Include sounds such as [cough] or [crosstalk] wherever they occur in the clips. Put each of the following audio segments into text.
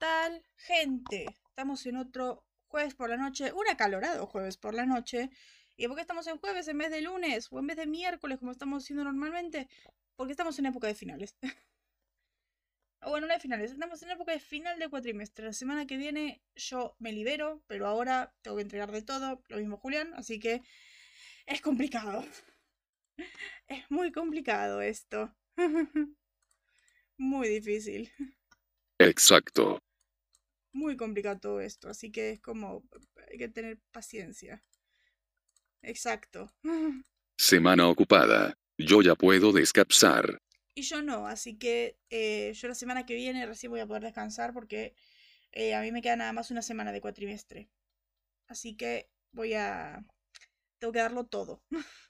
tal, gente? Estamos en otro jueves por la noche, un acalorado jueves por la noche. ¿Y por qué estamos en jueves en vez de lunes o en vez de miércoles como estamos haciendo normalmente? Porque estamos en época de finales. [laughs] o bueno, no de finales, estamos en época de final de cuatrimestre. La semana que viene yo me libero, pero ahora tengo que entregar de todo, lo mismo Julián, así que es complicado. [laughs] es muy complicado esto. [laughs] muy difícil. Exacto. Muy complicado todo esto, así que es como hay que tener paciencia. Exacto. [laughs] Semana ocupada. Yo ya puedo descansar. Y yo no, así que eh, yo la semana que viene recién voy a poder descansar porque eh, a mí me queda nada más una semana de cuatrimestre. Así que voy a... Tengo que darlo todo. [laughs]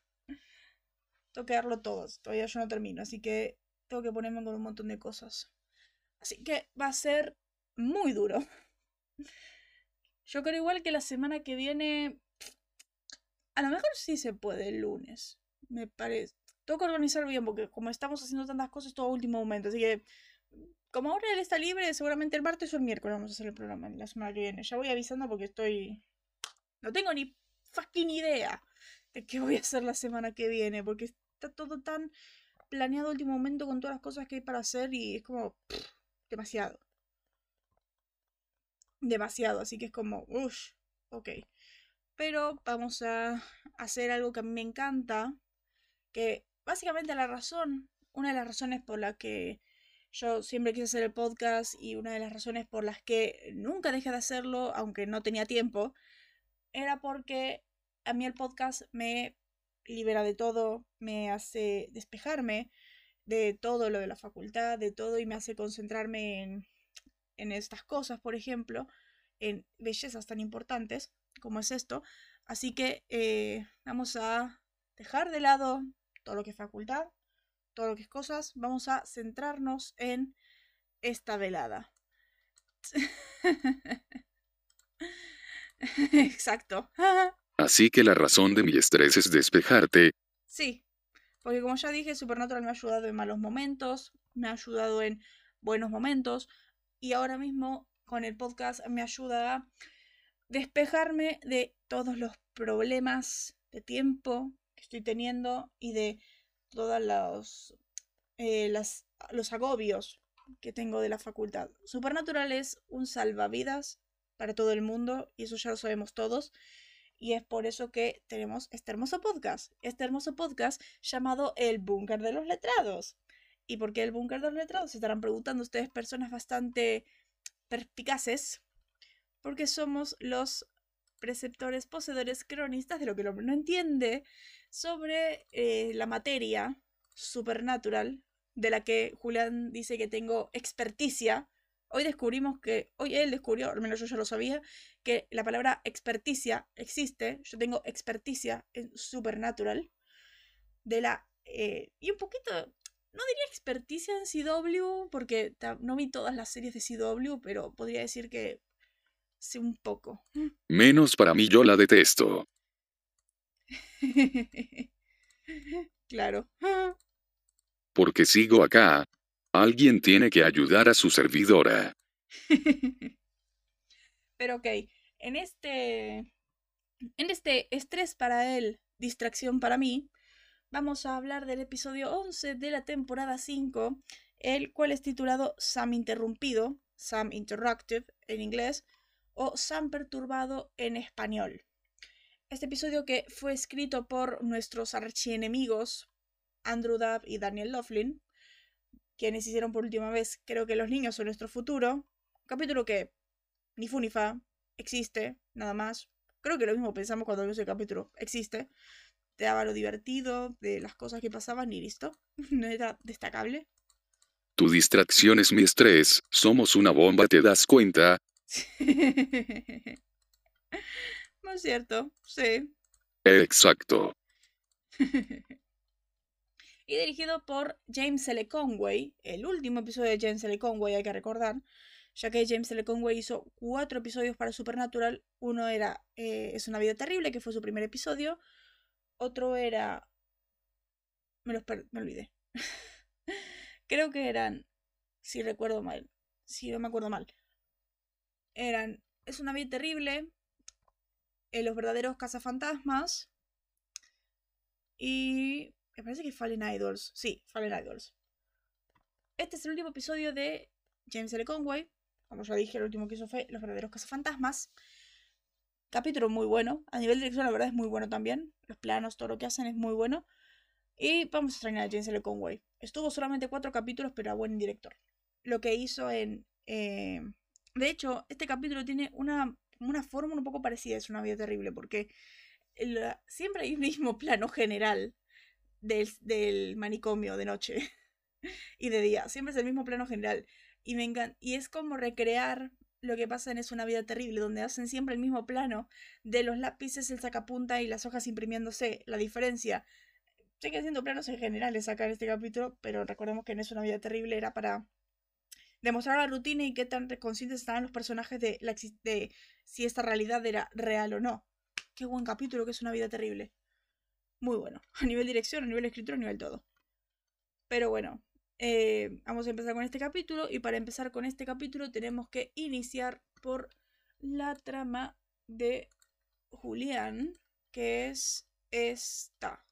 tengo que darlo todo. Todavía yo no termino, así que tengo que ponerme con un montón de cosas. Así que va a ser muy duro. Yo creo igual que la semana que viene a lo mejor sí se puede el lunes. Me parece. Tengo que organizar bien porque como estamos haciendo tantas cosas todo último momento. Así que como ahora él está libre, seguramente el martes o el miércoles vamos a hacer el programa la semana que viene. Ya voy avisando porque estoy... No tengo ni fucking idea de qué voy a hacer la semana que viene. Porque está todo tan planeado último momento con todas las cosas que hay para hacer y es como... demasiado. Demasiado. Así que es como... Uff. Ok pero vamos a hacer algo que a mí me encanta, que básicamente la razón, una de las razones por la que yo siempre quise hacer el podcast y una de las razones por las que nunca dejé de hacerlo, aunque no tenía tiempo, era porque a mí el podcast me libera de todo, me hace despejarme de todo lo de la facultad, de todo y me hace concentrarme en, en estas cosas, por ejemplo, en bellezas tan importantes como es esto. Así que eh, vamos a dejar de lado todo lo que es facultad, todo lo que es cosas. Vamos a centrarnos en esta velada. [laughs] Exacto. [laughs] Así que la razón de mi estrés es despejarte. Sí, porque como ya dije, Supernatural me ha ayudado en malos momentos, me ha ayudado en buenos momentos y ahora mismo con el podcast me ayuda a despejarme de todos los problemas de tiempo que estoy teniendo y de todos los, eh, los agobios que tengo de la facultad. Supernatural es un salvavidas para todo el mundo y eso ya lo sabemos todos. Y es por eso que tenemos este hermoso podcast, este hermoso podcast llamado El Búnker de los Letrados. ¿Y por qué el Búnker de los Letrados? Se estarán preguntando ustedes, personas bastante perspicaces, porque somos los preceptores, poseedores, cronistas de lo que el hombre no entiende sobre eh, la materia supernatural de la que Julián dice que tengo experticia. Hoy descubrimos que, hoy él descubrió, al menos yo ya lo sabía, que la palabra experticia existe. Yo tengo experticia en supernatural. De la. Eh, y un poquito. No diría experticia en CW, porque no vi todas las series de CW, pero podría decir que Sí, un poco. Menos para mí, yo la detesto. [laughs] claro. Porque sigo acá. Alguien tiene que ayudar a su servidora. [laughs] Pero ok, en este. En este estrés para él, distracción para mí, vamos a hablar del episodio 11 de la temporada 5, el cual es titulado Sam Interrumpido, Sam Interruptive en inglés, o San Perturbado en español. Este episodio que fue escrito por nuestros archienemigos Andrew Dubb y Daniel Laughlin, quienes hicieron por última vez Creo que los niños son nuestro futuro, capítulo que ni fu ni fa, existe, nada más. Creo que lo mismo pensamos cuando vimos el capítulo, existe. Te daba lo divertido de las cosas que pasaban y listo. [laughs] No era destacable. Tu distracción es mi estrés, somos una bomba, ¿te das cuenta? [laughs] ¿No es cierto? Sí. Exacto. [laughs] y dirigido por James L. Conway, el último episodio de James L. Conway, hay que recordar, ya que James L. Conway hizo cuatro episodios para Supernatural. Uno era eh, Es una vida terrible, que fue su primer episodio. Otro era... Me los me olvidé. [laughs] Creo que eran... Si recuerdo mal. Si no me acuerdo mal eran Es una vida terrible, eh, Los verdaderos cazafantasmas y me parece que Fallen Idols. Sí, Fallen Idols. Este es el último episodio de James L. Conway. Como ya dije, el último que hizo fue Los verdaderos cazafantasmas. Capítulo muy bueno. A nivel de dirección, la verdad es muy bueno también. Los planos, todo lo que hacen es muy bueno. Y vamos a extrañar a James L. Conway. Estuvo solamente cuatro capítulos, pero a buen director. Lo que hizo en. Eh, de hecho, este capítulo tiene una, una fórmula un poco parecida. Es una vida terrible, porque siempre hay un mismo plano general del, del manicomio de noche [laughs] y de día. Siempre es el mismo plano general. Y, me y es como recrear lo que pasa Es una vida terrible, donde hacen siempre el mismo plano de los lápices, el sacapunta y las hojas imprimiéndose. La diferencia, sigue haciendo planos en generales acá en este capítulo, pero recordemos que en Es una vida terrible era para demostrar la rutina y qué tan conscientes estaban los personajes de, la, de si esta realidad era real o no. Qué buen capítulo que es una vida terrible. Muy bueno. [laughs] A nivel dirección, a nivel escritura, a nivel todo. Pero bueno, eh, vamos a empezar con este capítulo y para empezar con este capítulo tenemos que iniciar por la trama de Julián, que es esta.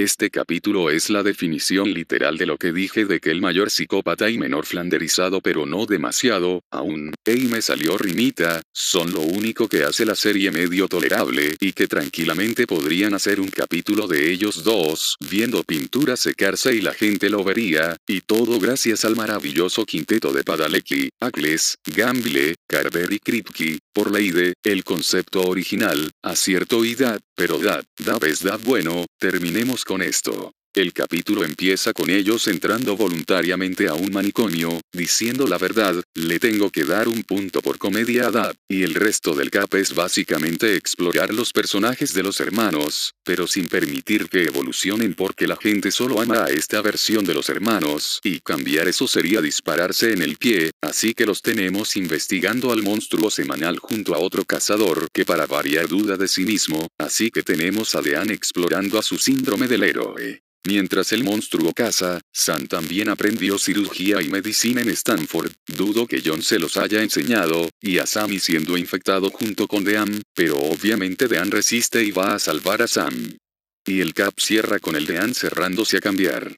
Este capítulo es la definición literal de lo que dije de que el mayor psicópata y menor flanderizado pero no demasiado, aún, ey me salió rimita, son lo único que hace la serie medio tolerable y que tranquilamente podrían hacer un capítulo de ellos dos, viendo pintura secarse y la gente lo vería, y todo gracias al maravilloso quinteto de Padalecki, Agles, Gambile, Carver y Kripke, por la idea, el concepto original, acierto y dad, pero dad, dad es dad bueno, terminemos con esto. El capítulo empieza con ellos entrando voluntariamente a un manicomio, diciendo la verdad, le tengo que dar un punto por comedia a Dad, y el resto del cap es básicamente explorar los personajes de los hermanos, pero sin permitir que evolucionen porque la gente solo ama a esta versión de los hermanos, y cambiar eso sería dispararse en el pie, así que los tenemos investigando al monstruo semanal junto a otro cazador que para variar duda de sí mismo, así que tenemos a Dean explorando a su síndrome del héroe. Mientras el monstruo caza, Sam también aprendió cirugía y medicina en Stanford, dudo que John se los haya enseñado, y a Sammy siendo infectado junto con Dean, pero obviamente Dean resiste y va a salvar a Sam. Y el cap cierra con el Dean cerrándose a cambiar.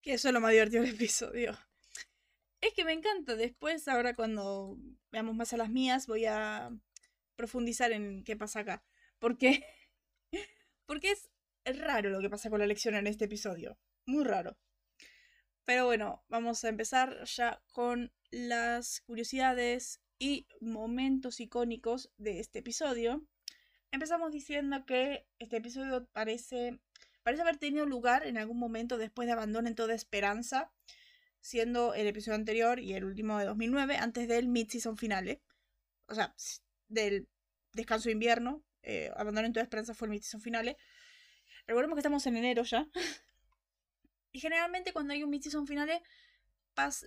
Que eso es lo más divertido del episodio. Es que me encanta, después ahora cuando veamos más a las mías voy a profundizar en qué pasa acá. Porque, [laughs] porque es es raro lo que pasa con la lección en este episodio. Muy raro. Pero bueno, vamos a empezar ya con las curiosidades y momentos icónicos de este episodio. Empezamos diciendo que este episodio parece, parece haber tenido lugar en algún momento después de Abandonen toda esperanza, siendo el episodio anterior y el último de 2009, antes del mid-season finale. O sea, del descanso de invierno. Eh, Abandonen toda esperanza fue el mid-season finale. Recordemos que estamos en enero ya. [laughs] y generalmente cuando hay un mid-season finales,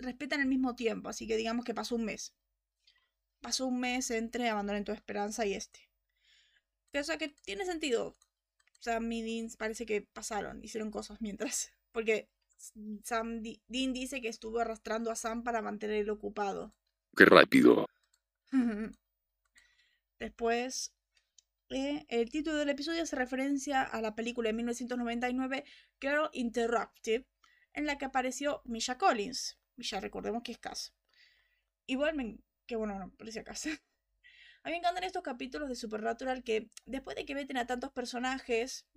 respetan el mismo tiempo. Así que digamos que pasó un mes. Pasó un mes entre Abandonen tu esperanza y este. O sea que tiene sentido. Sam y Dean parece que pasaron, hicieron cosas mientras. [laughs] Porque Sam, Dean dice que estuvo arrastrando a Sam para mantenerlo ocupado. Qué rápido. [laughs] Después eh, el título del episodio hace referencia a la película de 1999 Girl Interrupted, en la que apareció Misha Collins. Misha, recordemos que es Cass. Igual, que bueno, no, parecía Cass. [laughs] A mí me encantan estos capítulos de Supernatural que después de que meten a tantos personajes,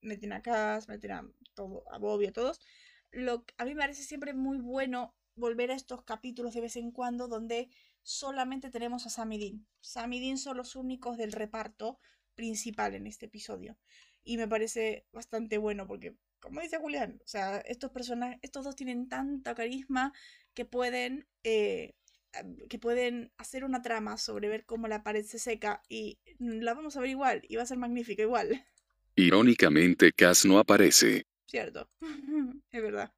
meten a Cass, meten a, todo, a Bobby, a todos, lo, a mí me parece siempre muy bueno volver a estos capítulos de vez en cuando donde solamente tenemos a Sam y Dean. Sam y Dean son los únicos del reparto principal en este episodio. Y me parece bastante bueno porque, como dice Julián, o sea, estos personajes, estos dos tienen tanta carisma que pueden, eh, que pueden hacer una trama sobre ver cómo la pared se seca y la vamos a ver igual y va a ser magnífica igual. Irónicamente, Cass no aparece. Cierto, [laughs] es verdad.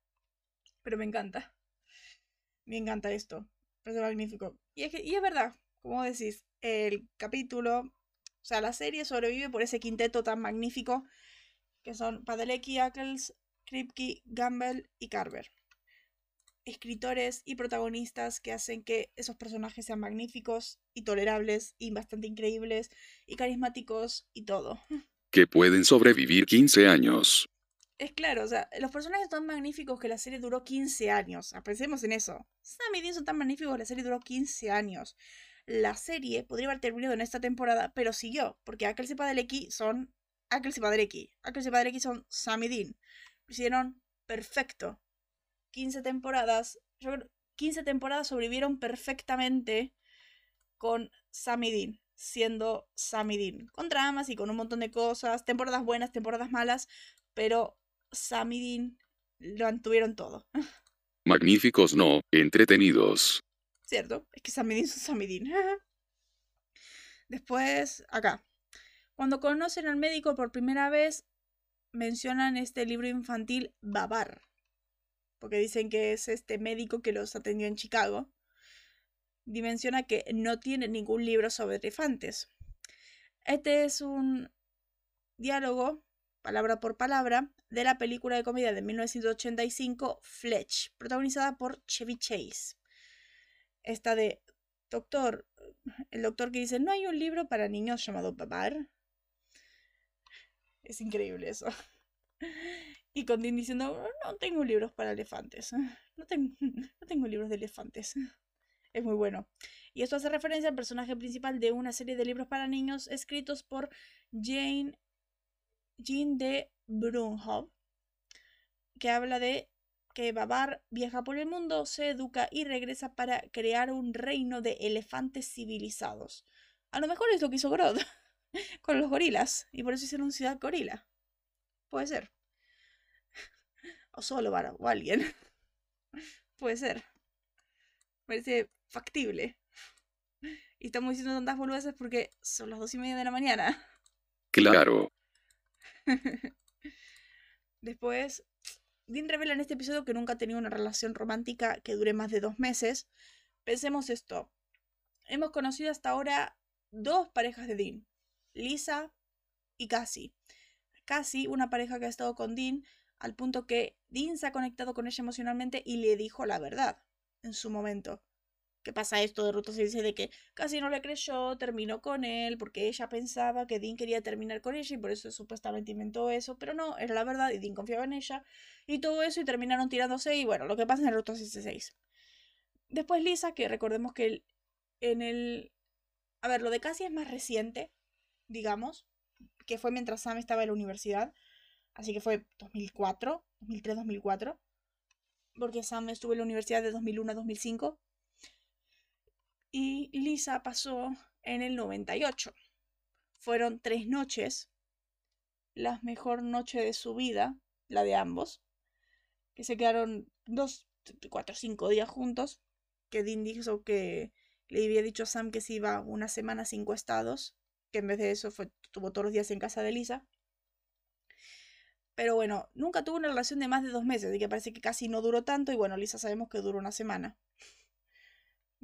Pero me encanta. Me encanta esto. Parece magnífico. Y es, que, y es verdad, como decís, el capítulo, o sea, la serie sobrevive por ese quinteto tan magnífico que son Padalecki, Ackles, Kripke, Gamble y Carver. escritores y protagonistas que hacen que esos personajes sean magníficos y tolerables y bastante increíbles y carismáticos y todo. Que pueden sobrevivir 15 años. Es claro, o sea, los personajes son tan magníficos que la serie duró 15 años. Pensemos en eso. Sam y Dean son tan magníficos que la serie duró 15 años. La serie podría haber terminado en esta temporada, pero siguió, porque Aquel y Padelecki son Aquel y Padelecki. Aquel y son Sam Dean. Lo hicieron perfecto. 15 temporadas. Yo creo, 15 temporadas sobrevivieron perfectamente con Sam Dean siendo Sam Dean, con dramas y con un montón de cosas, temporadas buenas, temporadas malas, pero Sam y Dean lo mantuvieron todo. Magníficos no, entretenidos. Cierto, es que Sam y Dean son Sam y Dean. [laughs] Después, acá. Cuando conocen al médico por primera vez, mencionan este libro infantil Babar. Porque dicen que es este médico que los atendió en Chicago dimensiona que no tiene ningún libro sobre elefantes. Este es un diálogo, palabra por palabra, de la película de comedia de 1985 Fletch, protagonizada por Chevy Chase. Esta de doctor, el doctor que dice, no hay un libro para niños llamado Babar. Es increíble eso. Y con Dean diciendo, no tengo libros para elefantes. No no tengo libros de elefantes. Es muy bueno. Y esto hace referencia al personaje principal de una serie de libros para niños escritos por Jane, Jean de Brunhoff, que habla de que Babar viaja por el mundo, se educa y regresa para crear un reino de elefantes civilizados. A lo mejor es lo que hizo Grodd [laughs] con los gorilas, y por eso hicieron Ciudad Gorila. Puede ser. [laughs] O solo para o alguien. [laughs] Puede ser. Parece factible. Y estamos diciendo tantas boludeces porque son las dos y media de la mañana. Claro. [laughs] Después, Dean revela en este episodio que nunca ha tenido una relación romántica que dure más de dos meses. Pensemos esto. Hemos conocido hasta ahora dos parejas de Dean. Lisa y Cassie. Cassie, una pareja que ha estado con Dean al punto que Dean se ha conectado con ella emocionalmente y le dijo la verdad en su momento. ¿Qué pasa esto de se dice de que casi no le creyó, terminó con él porque ella pensaba que Dean quería terminar con ella y por eso supuestamente inventó eso, pero no, era la verdad y Dean confiaba en ella y todo eso y terminaron tirándose y bueno, lo que pasa en Ruta 66. Después Lisa, que recordemos que en el... A ver, lo de casi es más reciente, digamos, que fue mientras Sam estaba en la universidad, así que fue 2004, 2003-2004 porque Sam estuvo en la universidad de 2001 a 2005 y Lisa pasó en el 98. Fueron tres noches, la mejor noche de su vida, la de ambos, que se quedaron dos, cuatro, cinco días juntos, que Dean dijo que le había dicho a Sam que se iba una semana cinco estados, que en vez de eso fue, estuvo todos los días en casa de Lisa. Pero bueno, nunca tuvo una relación de más de dos meses, así que parece que casi no duró tanto. Y bueno, Lisa sabemos que duró una semana.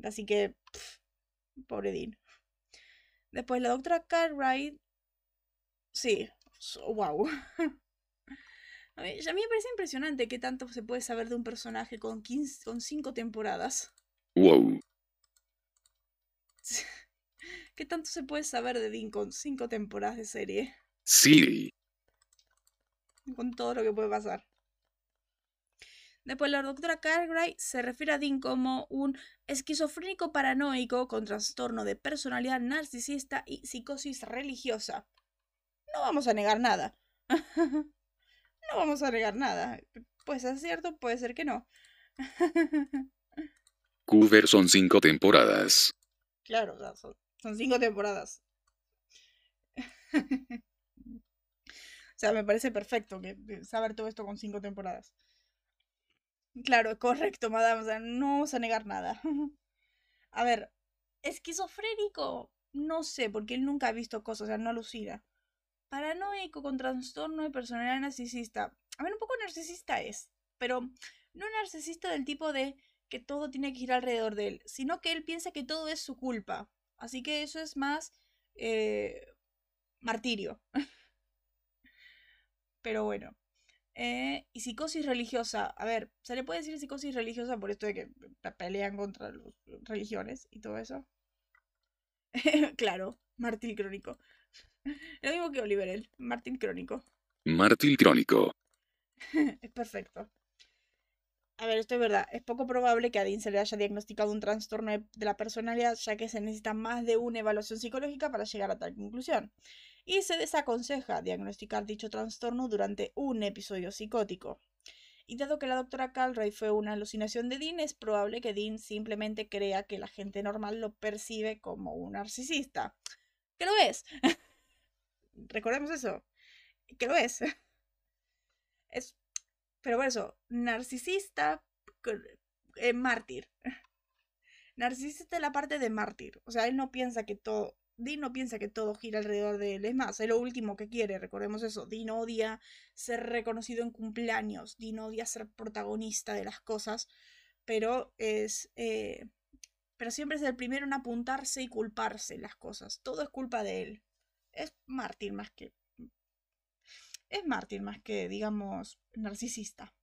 Así que, pobre Dean. Después la doctora Cartwright. Sí, wow. [laughs] A mí, a mí me parece impresionante que tanto se puede saber de un personaje con, 15, con cinco temporadas. Wow. [laughs] ¿Qué tanto se puede saber de Dean con cinco temporadas de serie? Sí con todo lo que puede pasar. Después la doctora Cartwright se refiere a Dean como un esquizofrénico paranoico con trastorno de personalidad narcisista y psicosis religiosa. No vamos a negar nada. [laughs] no vamos a negar nada. Puede ser cierto, puede ser que no. [laughs] Coover son cinco temporadas. Claro, son, son cinco temporadas. [laughs] O sea, me parece perfecto que saber todo esto con cinco temporadas. Claro, correcto, madame. O sea, no vamos a negar nada. [laughs] a ver, esquizofrénico, no sé, porque él nunca ha visto cosas, o sea, no alucina. Paranoico con trastorno de personalidad narcisista. A ver, un poco narcisista es, pero no narcisista del tipo de que todo tiene que ir alrededor de él, sino que él piensa que todo es su culpa. Así que eso es más eh, martirio. [laughs] Pero bueno. Eh, y psicosis religiosa. A ver, ¿se le puede decir psicosis religiosa por esto de que pelean contra las religiones y todo eso? [laughs] claro, Martín Crónico. [laughs] Lo mismo que Oliver, el Martín Crónico. Martín Crónico. es [laughs] perfecto. A ver, esto es verdad. Es poco probable que a Dean se le haya diagnosticado un trastorno de la personalidad, ya que se necesita más de una evaluación psicológica para llegar a tal conclusión. Y se desaconseja diagnosticar dicho trastorno durante un episodio psicótico. Y dado que la doctora Calray fue una alucinación de Dean, es probable que Dean simplemente crea que la gente normal lo percibe como un narcisista. ¿Qué lo es. [laughs] Recordemos eso. Que lo es. [laughs] Es pero por eso, narcisista, eh, mártir. [laughs] Narcisista es la parte de mártir. O sea, él no piensa que todo. Dean no piensa que todo gira alrededor de él. Es más, es lo último que quiere, recordemos eso. Dean odia ser reconocido en cumpleaños. Dean odia ser protagonista de las cosas. Pero es. Eh, pero siempre es el primero en apuntarse y culparse las cosas. Todo es culpa de él. Es mártir más que es mártir más que, digamos, narcisista.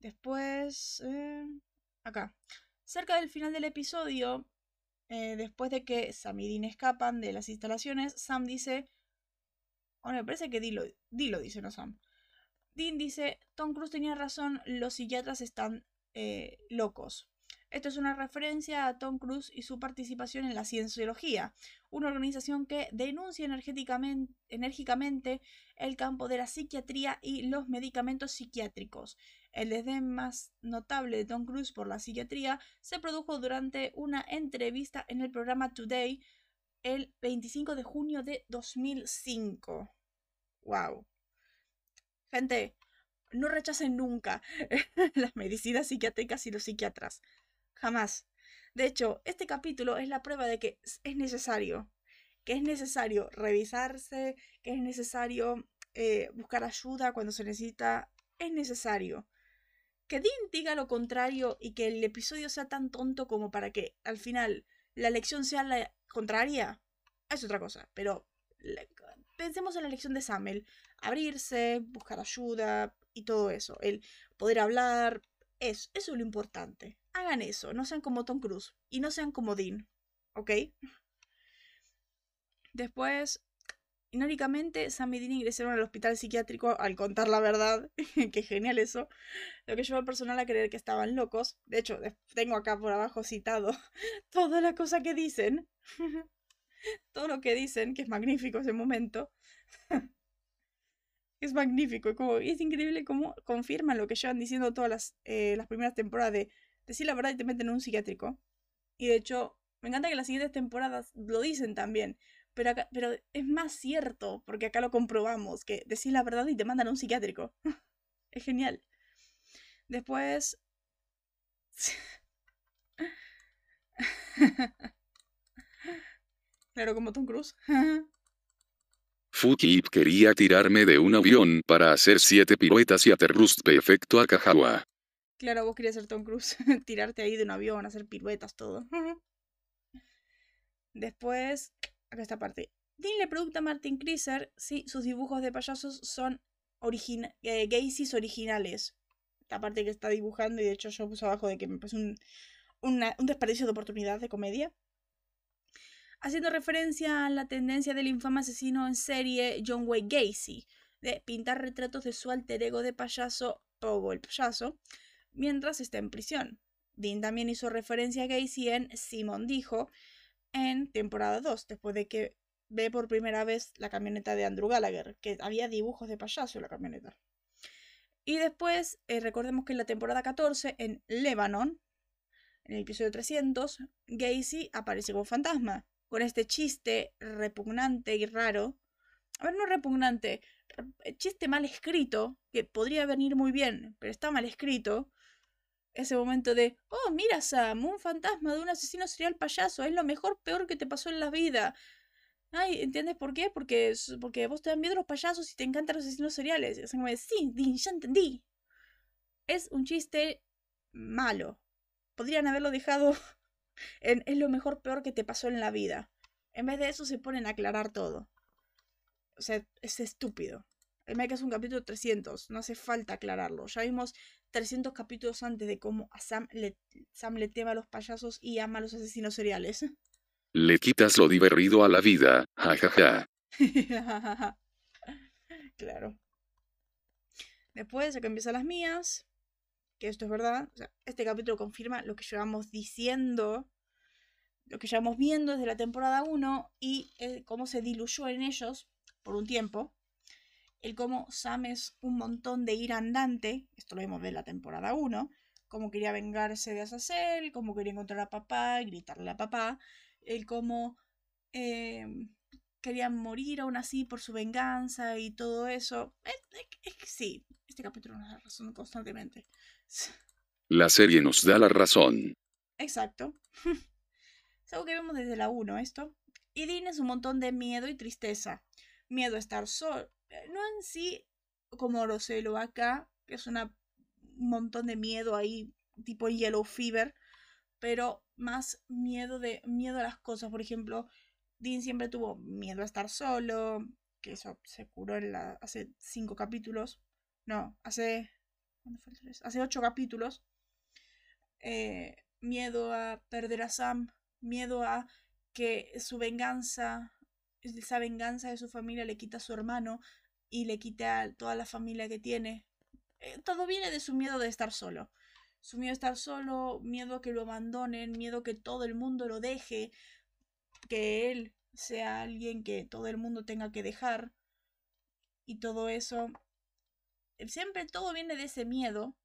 Después, eh, acá. Cerca del final del episodio, eh, después de que Sam y Dean escapan de las instalaciones, Sam dice... Bueno, me parece que Dilo, Dilo dice, no Sam. Dean dice, Tom Cruise tenía razón, los psiquiatras están eh, locos. Esto es una referencia a Tom Cruise y su participación en la Cienciología, una organización que denuncia enérgicamente el campo de la psiquiatría y los medicamentos psiquiátricos. El desdén más notable de Tom Cruise por la psiquiatría se produjo durante una entrevista en el programa Today el 25 de junio de 2005. ¡Wow! Gente, no rechacen nunca [laughs] las medicinas psiquiátricas y los psiquiatras. Jamás. De hecho, este capítulo es la prueba de que es necesario, que es necesario revisarse, que es necesario eh, buscar ayuda cuando se necesita, es necesario. Que Dean diga lo contrario y que el episodio sea tan tonto como para que al final la lección sea la contraria, es otra cosa. Pero pensemos en la lección de Samuel. Abrirse, buscar ayuda y todo eso. El poder hablar, eso, eso es lo importante hagan eso, no sean como Tom Cruise y no sean como Dean, ¿ok? Después, irónicamente, Sam y Dean ingresaron al hospital psiquiátrico al contar la verdad, [laughs] que genial eso, lo que llevó al personal a creer que estaban locos. De hecho, tengo acá por abajo citado [laughs] toda la cosa que dicen, [laughs] todo lo que dicen, que es magnífico ese momento. es magnífico, como, es increíble cómo confirman lo que llevan diciendo todas las, eh, las primeras temporadas de decir la verdad y te meten en un psiquiátrico. Y de hecho, me encanta que las siguientes temporadas lo dicen también. Pero, pero es más cierto, porque acá lo comprobamos, que decís la verdad y te mandan a un psiquiátrico. [laughs] es genial. Después... [laughs] claro, como Tom Cruise. [laughs] Fukip quería tirarme de un avión para hacer siete piruetas y aterrust perfecto a Kajawa. Claro, vos querías ser Tom Cruise, tirarte ahí de un avión, hacer piruetas, todo. Después, acá esta parte. Dean le pregunta a Martin Kriser si sus dibujos de payasos son eh, originales. La parte que está dibujando, y de hecho yo puse abajo de que me parece un, un desperdicio de oportunidad de comedia. Haciendo referencia a la tendencia del infame asesino en serie John Wayne Gacy de pintar retratos de su alter ego de payaso, Pogo el payaso, mientras está en prisión. Dean también hizo referencia a Gacy en Simon dijo en temporada 2, después de que ve por primera vez la camioneta de Andrew Gallagher, que había dibujos de payaso en la camioneta. Y después, eh, recordemos que en la temporada 14, en Lebanon, en el episodio 300, Gacy aparece como fantasma, con este chiste repugnante y raro. A ver, no repugnante, chiste mal escrito, que podría venir muy bien, pero está mal escrito, ese momento de, oh, mira Sam, un fantasma de un asesino serial payaso, es lo mejor, peor que te pasó en la vida. Ay, ¿entiendes por qué? Porque, porque vos te dan miedo los payasos y te encantan los asesinos seriales. Es como, sí, ya entendí. Es un chiste malo. Podrían haberlo dejado [laughs] en es lo mejor, peor que te pasó en la vida. En vez de eso se ponen a aclarar todo. O sea, es estúpido. El que es un capítulo 300, no hace falta aclararlo. Ya vimos 300 capítulos antes de cómo a Sam le, Sam le teme a los payasos y ama a los asesinos seriales. Le quitas lo divertido a la vida, jajaja. [laughs] claro. Después, ya que empiezan las mías, que esto es verdad, este capítulo confirma lo que llevamos diciendo, lo que llevamos viendo desde la temporada 1 y eh, cómo se diluyó en ellos por un tiempo. El cómo Sam es un montón de ira andante, esto lo vemos de la temporada 1, cómo quería vengarse de Azazel, cómo quería encontrar a papá y gritarle a papá, el cómo eh, querían morir aún así por su venganza y todo eso. Es, que sí, este capítulo nos da razón constantemente. [laughs] La serie nos da la razón. Exacto. [laughs] es algo que vemos desde la 1 esto. Y Dean es un montón de miedo y tristeza. Miedo a estar solo. Eh, no en sí como Roselo acá, que es una, un montón de miedo ahí, tipo Yellow Fever, pero más miedo de miedo a las cosas. Por ejemplo, Dean siempre tuvo miedo a estar solo, que eso se curó en la, hace cinco capítulos. No, hace. Hace ocho capítulos. Eh, miedo a perder a Sam. Miedo a que su venganza, esa venganza de su familia le quita a su hermano y le quita a toda la familia que tiene. Eh, todo viene de su miedo de estar solo. Su miedo a estar solo, miedo a que lo abandonen, miedo que todo el mundo lo deje, que él sea alguien que todo el mundo tenga que dejar y todo eso. Eh, siempre todo viene de ese miedo,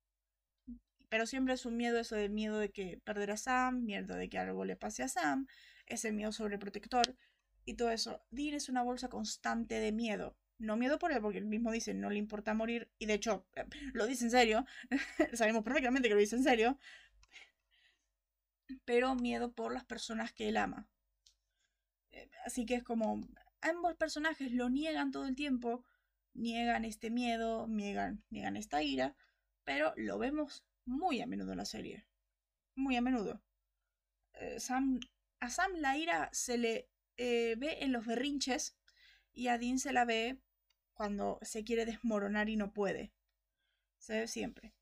pero siempre es un miedo eso de miedo de que perder a Sam, miedo de que algo le pase a Sam, ese miedo sobreprotector y todo eso. Dean es una bolsa constante de miedo. No miedo por él, porque él mismo dice no le importa morir, y de hecho [laughs] lo dice en serio, [laughs] sabemos perfectamente que lo dice en serio, pero miedo por las personas que él ama. Eh, así que es como ambos personajes lo niegan todo el tiempo, niegan este miedo, niegan, niegan esta ira, pero lo vemos muy a menudo en la serie. Muy a menudo. Eh, Sam, a Sam la ira se le eh, ve en los berrinches y a Dean se la ve cuando se quiere desmoronar y no puede. Se ve siempre.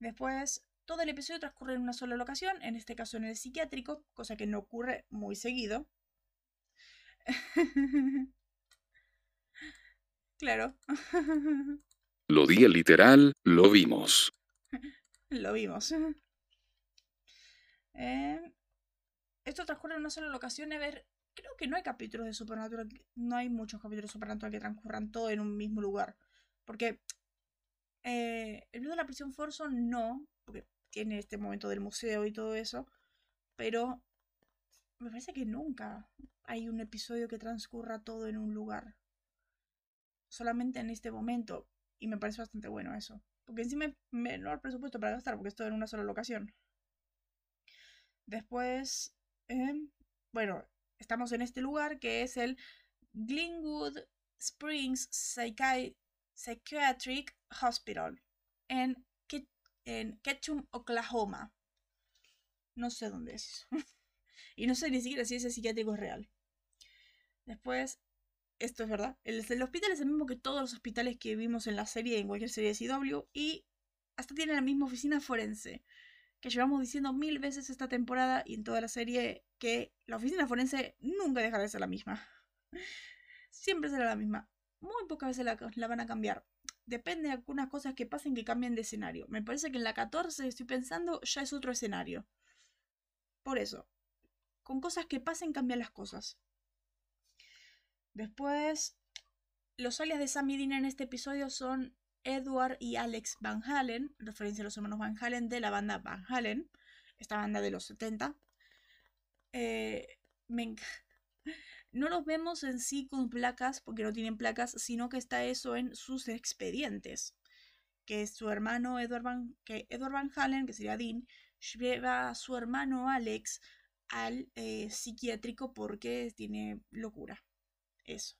Después, todo el episodio transcurre en una sola locación, en este caso en el psiquiátrico, cosa que no ocurre muy seguido. [laughs] claro. [laughs] Lo di literal, lo vimos. lo vimos. [laughs] Eh, esto transcurre en una sola locación. A ver, creo que no hay capítulos de Supernatural. No hay muchos capítulos de Supernatural que transcurran todo en un mismo lugar. Porque eh, el video de la prisión Forson no, porque tiene este momento del museo y todo eso. Pero me parece que nunca hay un episodio que transcurra todo en un lugar. Solamente en este momento. Y me parece bastante bueno eso. Porque encima hay menor presupuesto para gastar, porque es todo en una sola locación. Después, em, bueno, estamos en este lugar que es el Glenwood Springs Psychiatric Hospital en, en Ketchum, Oklahoma. No sé dónde es. [laughs] y no sé ni siquiera si ese psiquiátrico es real. Después, esto es verdad, el, el, hospital es el mismo que todos los hospitales que vimos en la serie, en cualquier serie de CW, y hasta tiene la misma oficina forense, que llevamos diciendo mil veces esta temporada y en toda la serie que la oficina forense nunca dejará de ser la misma. Siempre será la misma. Muy pocas veces la, van a cambiar. Depende de algunas cosas que pasen que cambien de escenario. Me parece que en la 14 estoy pensando ya es otro escenario. Por eso, con cosas que pasen cambian las cosas. Después, los alias de Sam y en este episodio son Edward y Alex Van Halen, referencia a los hermanos Van Halen de la banda Van Halen, esta banda de los 70. Eh, no los vemos en sí con placas, porque no tienen placas, sino que está eso en sus expedientes. Que su hermano Edward Van, que Edward Van Halen, que sería Dean, lleva a su hermano Alex al eh, psiquiátrico porque tiene locura. Eso.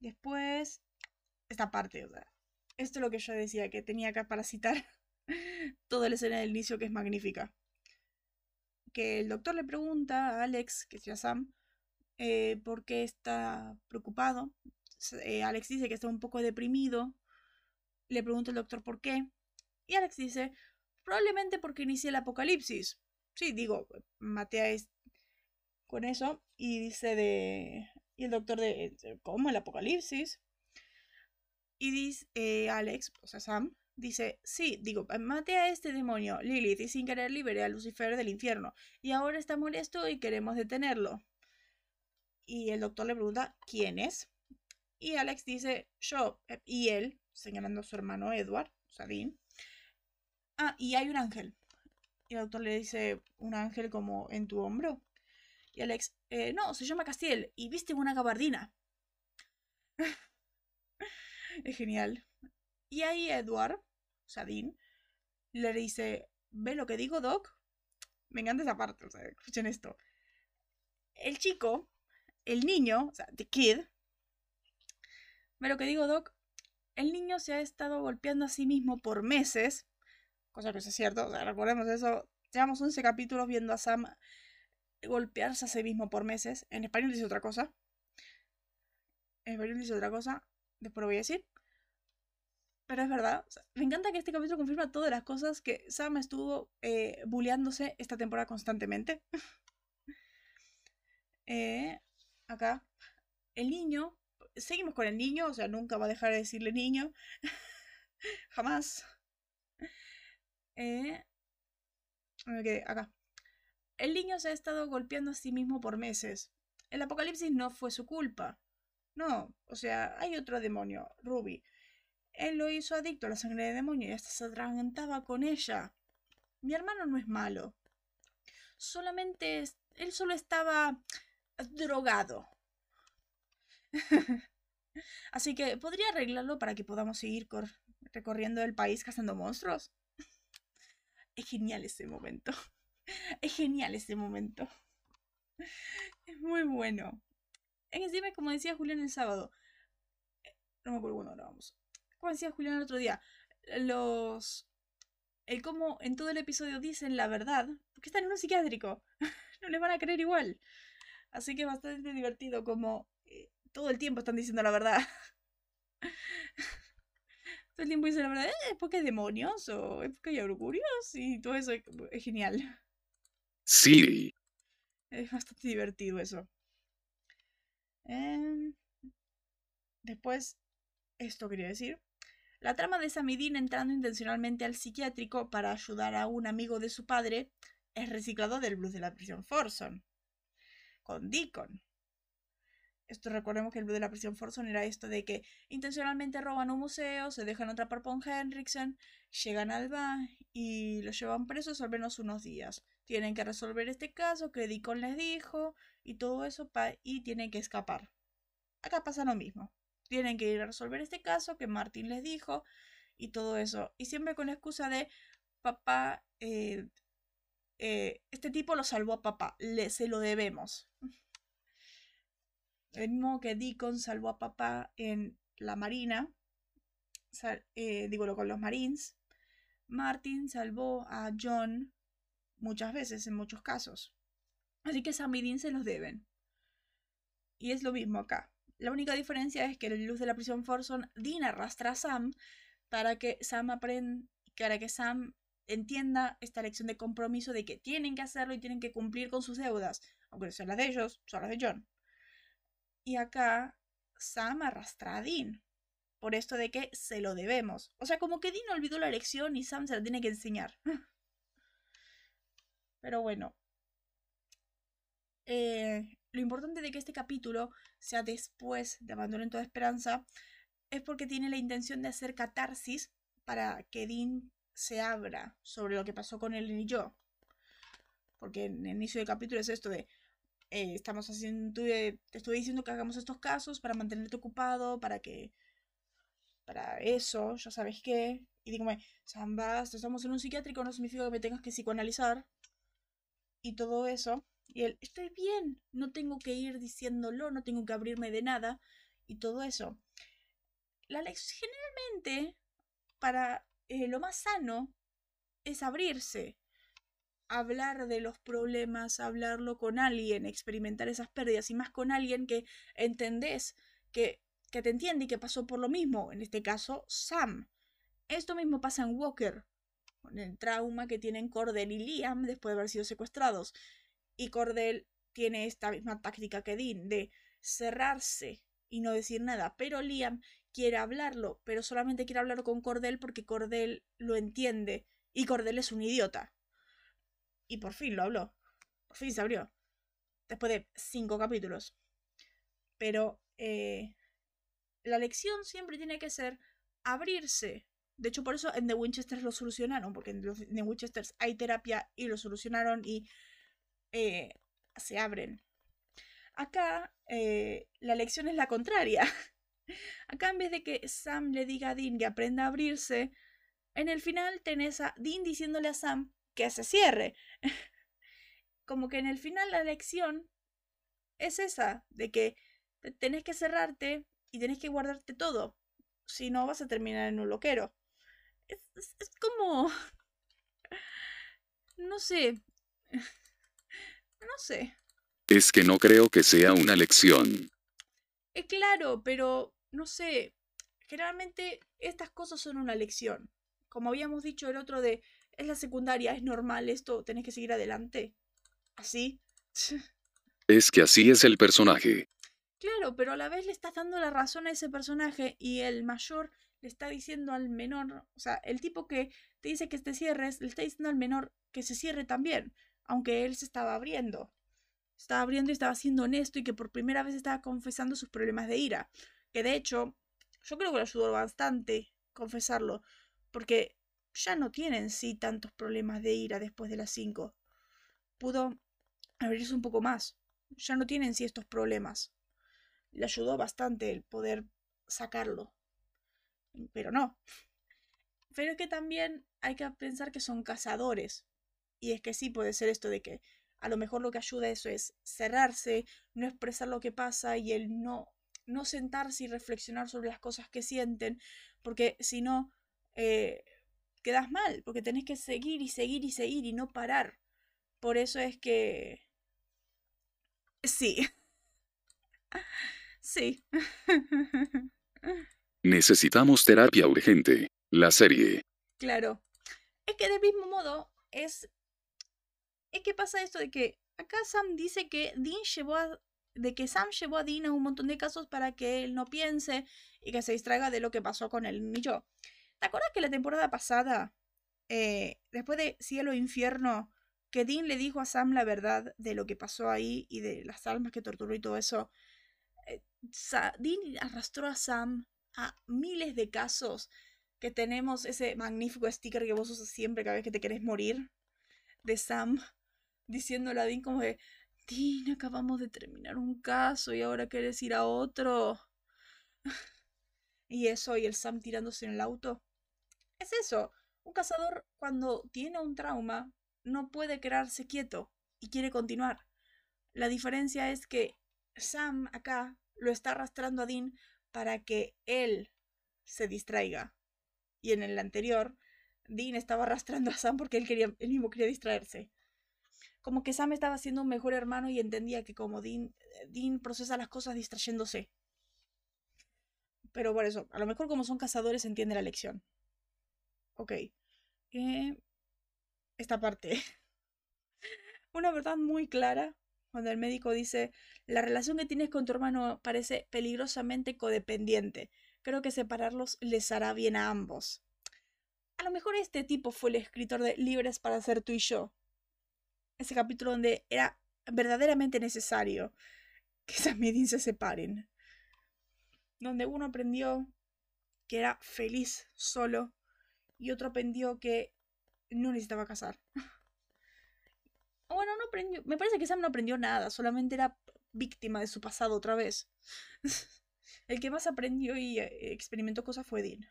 Después, esta parte, o sea, esto es lo que yo decía, que tenía acá para citar [laughs] toda la escena del inicio que es magnífica. Que el doctor le pregunta a Alex, que es Sam, eh, por qué está preocupado. eh, Alex dice que está un poco deprimido. Le pregunta al doctor por qué. Y Alex dice, probablemente porque inicie el apocalipsis. Sí, digo, maté a con eso y dice de... Y el doctor de... ¿Cómo el apocalipsis? Y dice eh, Alex, o sea, Sam, dice, sí, digo, maté a este demonio, Lilith, y sin querer liberé a Lucifer del infierno. Y ahora está molesto y queremos detenerlo. Y el doctor le pregunta, ¿quién es? Y Alex dice, yo, eh, y él, señalando a su hermano Edward, Sadine. Ah, y hay un ángel. Y el doctor le dice, ¿un ángel como en tu hombro? Y Alex, eh, no, se llama Castiel y viste una gabardina. [laughs] es genial. Y ahí Edward, Sadine, le dice, ¿ve lo que digo, Doc? Me encanta esa parte, o sea, escuchen esto. El chico, el niño, o sea, the kid, ¿ve lo que digo, Doc? El niño se ha estado golpeando a sí mismo por meses, cosa que es cierto, o sea, recordemos eso, llevamos 11 capítulos viendo a Sam golpearse a sí mismo por meses. En español dice otra cosa. En español dice otra cosa, después lo voy a decir. Pero es verdad. me encanta que este capítulo confirma todas las cosas que Sam estuvo eh, esta temporada constantemente. [laughs] eh, acá. El niño. Seguimos con el niño, o sea, nunca va a dejar de decirle niño. [laughs] Jamás. Eh, acá. El niño se ha estado golpeando a sí mismo por meses. El apocalipsis no fue su culpa. No, o sea, hay otro demonio, Ruby. Él lo hizo adicto a la sangre de demonio y hasta se atragantaba con ella. Mi hermano no es malo. Solamente él solo estaba drogado. [laughs] Así que, ¿podría arreglarlo para que podamos seguir recorriendo el país cazando monstruos? [laughs] es genial ese momento. [laughs] Es genial ese momento. Es muy bueno. Encima, como decía Julián el sábado, no me acuerdo cuándo grabamos como decía Julián el otro día, los... El cómo en todo el episodio dicen la verdad, porque están en un psiquiátrico, [laughs] no les van a creer igual. Así que es bastante divertido como eh, todo el tiempo están diciendo la verdad. [laughs] todo el tiempo dicen la verdad, eh, ¿es porque hay demonios? ¿O es porque hay augurios? Y todo eso es, genial. Sí. Es bastante divertido eso. Em, después, esto quería decir. La trama de Samidin entrando intencionalmente al psiquiátrico para ayudar a un amigo de su padre es reciclado del blues de la prisión Forson, con Deacon. Esto recordemos que el blues de la prisión Forson era esto de que intencionalmente roban un museo, se dejan atrapar por Henriksen, llegan al bar y lo llevan presos al menos unos días. Tienen que resolver este caso que Deacon les dijo y todo eso y tienen que escapar. Acá pasa lo mismo tienen que ir a resolver este caso que Martín les dijo y todo eso. Y siempre con la excusa de papá, eh, eh, este tipo lo salvó a papá, le, se lo debemos. [laughs] El mismo que Deacon salvó a papá en la marina, eh, digo con los marines, Martin salvó a John muchas veces, en muchos casos. Así que Sam y Dean se los deben. Y es lo mismo acá. La única diferencia es que en luz de la prisión Forson, Dean arrastra a Sam para que Sam aprenda, para que Sam entienda esta lección de compromiso de que tienen que hacerlo y tienen que cumplir con sus deudas, aunque sean las de ellos, son las de John. Y acá Sam arrastra a Dean por esto de que se lo debemos. O sea, como que Dean olvidó la lección y Sam se la tiene que enseñar. [laughs] Pero bueno. Eh, lo importante de que este capítulo sea después de Abandono en toda esperanza es porque tiene la intención de hacer catarsis para que Dean se abra sobre lo que pasó con él y yo. Porque en el inicio del capítulo es esto de eh, estamos haciendo, te estoy diciendo que hagamos estos casos para mantenerte ocupado, para que, para eso, ya sabes qué. Y digo, Zambas, estamos en un psiquiátrico, no significa que me tengas que psicoanalizar. Y todo eso. Y él, estoy bien, no tengo que ir diciéndolo, no tengo que abrirme de nada y todo eso. La lección generalmente, para eh, lo más sano, es abrirse, hablar de los problemas, hablarlo con alguien, experimentar esas pérdidas y más con alguien que entendés que que te entiende y que pasó por lo mismo, en este caso Sam. Esto mismo pasa en Walker, con el trauma que tienen Cordell y Liam después de haber sido secuestrados. Y Cordell tiene esta misma táctica que Dean, de cerrarse y no decir nada, pero Liam quiere hablarlo, pero solamente quiere hablarlo con Cordell porque Cordell lo entiende y Cordell es un idiota. Y por fin lo habló. Por fin se abrió. Después de cinco capítulos. Pero eh, la lección siempre tiene que ser abrirse. De hecho, por eso en The Winchesters lo solucionaron, porque en The Winchesters hay terapia y lo solucionaron y eh, se abren. Acá eh, la lección es la contraria. [laughs] Acá en vez de que Sam le diga a Dean que aprenda a abrirse, en el final tenés a Dean diciéndole a Sam que se cierre. [laughs] Como que en el final la lección es esa, de que tenés que cerrarte y tenés que guardarte todo. Si no, vas a terminar en un loquero. Es, es, como... [laughs] No sé. No sé. Es que no creo que sea una lección. Es claro, pero no sé. Generalmente estas cosas son una lección. Como habíamos dicho el otro de, es la secundaria, es normal esto, tenés que seguir adelante. ¿Así? [laughs] Es que así es el personaje. Claro, pero a la vez le estás dando la razón a ese personaje y el mayor le está diciendo al menor, o sea, el tipo que te dice que te cierres, le está diciendo al menor que se cierre también, aunque él se estaba abriendo. Estaba abriendo y estaba siendo honesto y que por primera vez estaba confesando sus problemas de ira. Que de hecho, yo creo que le ayudó bastante confesarlo, porque ya no tienen sí tantos problemas de ira después de las 5. Pudo abrirse un poco más. Ya no tienen sí estos problemas le ayudó bastante el poder sacarlo. Pero no. Pero es que también hay que pensar que son cazadores. Y es que sí puede ser esto de que a lo mejor lo que ayuda a eso es cerrarse, no expresar lo que pasa y el no, no sentarse y reflexionar sobre las cosas que sienten, porque si no, eh, quedas mal, porque tenés que seguir y seguir y seguir y no parar. Por eso es que... Sí. [laughs] Sí. [laughs] Necesitamos terapia urgente. La serie. Claro. Es que del mismo modo es... Es que pasa esto de que acá Sam dice que Dean llevó a... De que Sam llevó a Dean a un montón de casos para que él no piense y que se distraiga de lo que pasó con él y yo. ¿Te acuerdas que la temporada pasada, eh, después de Cielo e Infierno, que Dean le dijo a Sam la verdad de lo que pasó ahí y de las almas que torturó y todo eso? Dean arrastró a Sam a miles de casos que tenemos ese magnífico sticker que vos usas siempre cada vez que te querés morir de Sam diciéndole a Dean como de Dean acabamos de terminar un caso y ahora quieres ir a otro [laughs] y eso y el Sam tirándose en el auto es eso un cazador cuando tiene un trauma no puede quedarse quieto y quiere continuar la diferencia es que Sam acá lo está arrastrando a Dean para que él se distraiga. Y en el anterior, Dean estaba arrastrando a Sam porque él, quería, él mismo quería distraerse. Como que Sam estaba siendo un mejor hermano y entendía que como Dean, Dean procesa las cosas distrayéndose. Pero por eso, a lo mejor como son cazadores entiende la lección. Ok. Eh, esta parte. [laughs] Una verdad muy clara cuando el médico dice, la relación que tienes con tu hermano parece peligrosamente codependiente. Creo que separarlos les hará bien a ambos. A lo mejor este tipo fue el escritor de Libres para ser tú y yo. Ese capítulo donde era verdaderamente necesario que Sam y se separen. Donde uno aprendió que era feliz solo y otro aprendió que no necesitaba casar. Bueno, no aprendió. Me parece que Sam no aprendió nada, solamente era víctima de su pasado otra vez. [laughs] El que más aprendió y eh, experimentó cosas fue Dean.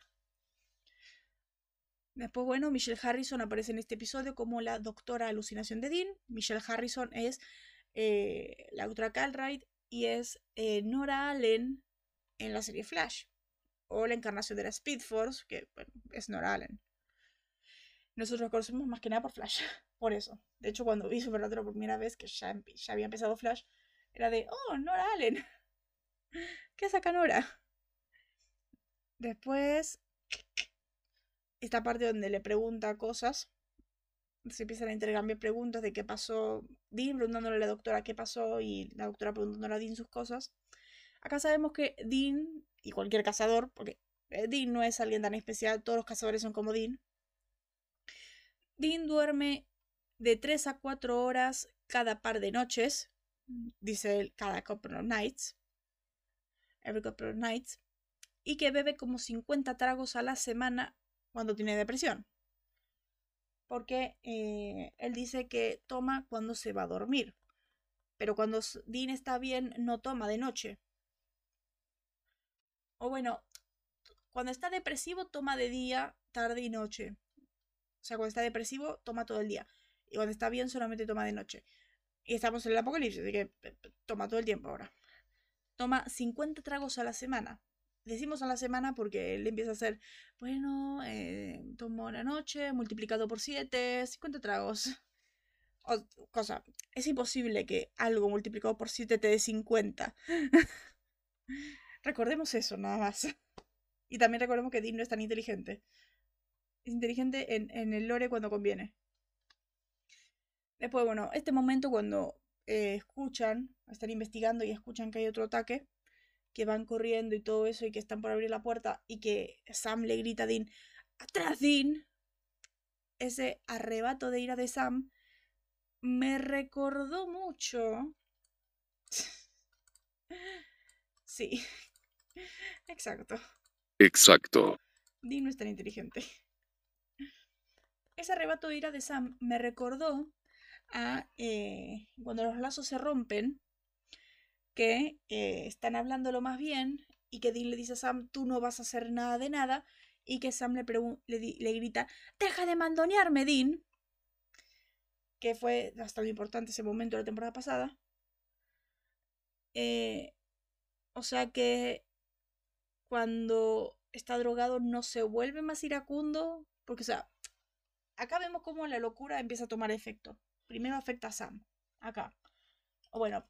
Después, bueno, Michelle Harrison aparece en este episodio como la doctora alucinación de Dean. Michelle Harrison es eh, la doctora Calright y es eh, Nora Allen en la serie Flash. O la encarnación de la Speed Force, que bueno, es Nora Allen. Nosotros conocemos más que nada por Flash. [laughs] Por eso. De hecho, cuando vi Supernatural por primera vez, que ya, ya había empezado Flash, era de, oh, Nora Allen. [laughs] ¿Qué saca Nora? Después, esta parte donde le pregunta cosas. Se empiezan a intercambiar preguntas de qué pasó. Dean preguntándole a la doctora qué pasó y la doctora preguntándole a Dean sus cosas. Acá sabemos que Dean y cualquier cazador, porque eh, Dean no es alguien tan especial, todos los cazadores son como Dean. Dean duerme de 3 a 4 horas cada par de noches, dice él, cada couple of nights, every couple of nights, y que bebe como 50 tragos a la semana cuando tiene depresión. Porque eh, él dice que toma cuando se va a dormir. Pero cuando Dean está bien, no toma de noche. O bueno, cuando está depresivo, toma de día, tarde y noche. O sea, cuando está depresivo, toma todo el día. Y cuando está bien, solamente toma de noche. Y estamos en el apocalipsis, así que toma todo el tiempo ahora. Toma 50 tragos a la semana. Decimos a la semana porque él empieza a hacer, bueno, eh, tomo la noche, multiplicado por 7, 50 tragos. O, cosa, es imposible que algo multiplicado por 7 te dé 50. [laughs] recordemos eso, nada más. Y también recordemos que Dean no es tan inteligente. Es inteligente en, en el lore cuando conviene. Después, bueno, este momento cuando eh, escuchan, están investigando y escuchan que hay otro ataque, que van corriendo y todo eso y que están por abrir la puerta y que Sam le grita a Dean, ¡Atrás, Dean! Ese arrebato de ira de Sam me recordó mucho. [laughs] sí, [laughs] exacto. Exacto. Dean no es tan inteligente. Ese arrebato de ira de Sam me recordó a eh, cuando los lazos se rompen, que eh, están hablándolo más bien y que Dean le dice a Sam, tú no vas a hacer nada de nada, y que Sam le, le, grita, deja de mandonearme, Dean, que fue bastante importante ese momento de la temporada pasada. Eh, o sea que cuando está drogado no se vuelve más iracundo, porque o sea, acá vemos cómo la locura empieza a tomar efecto primero afecta a Sam. Acá. O bueno,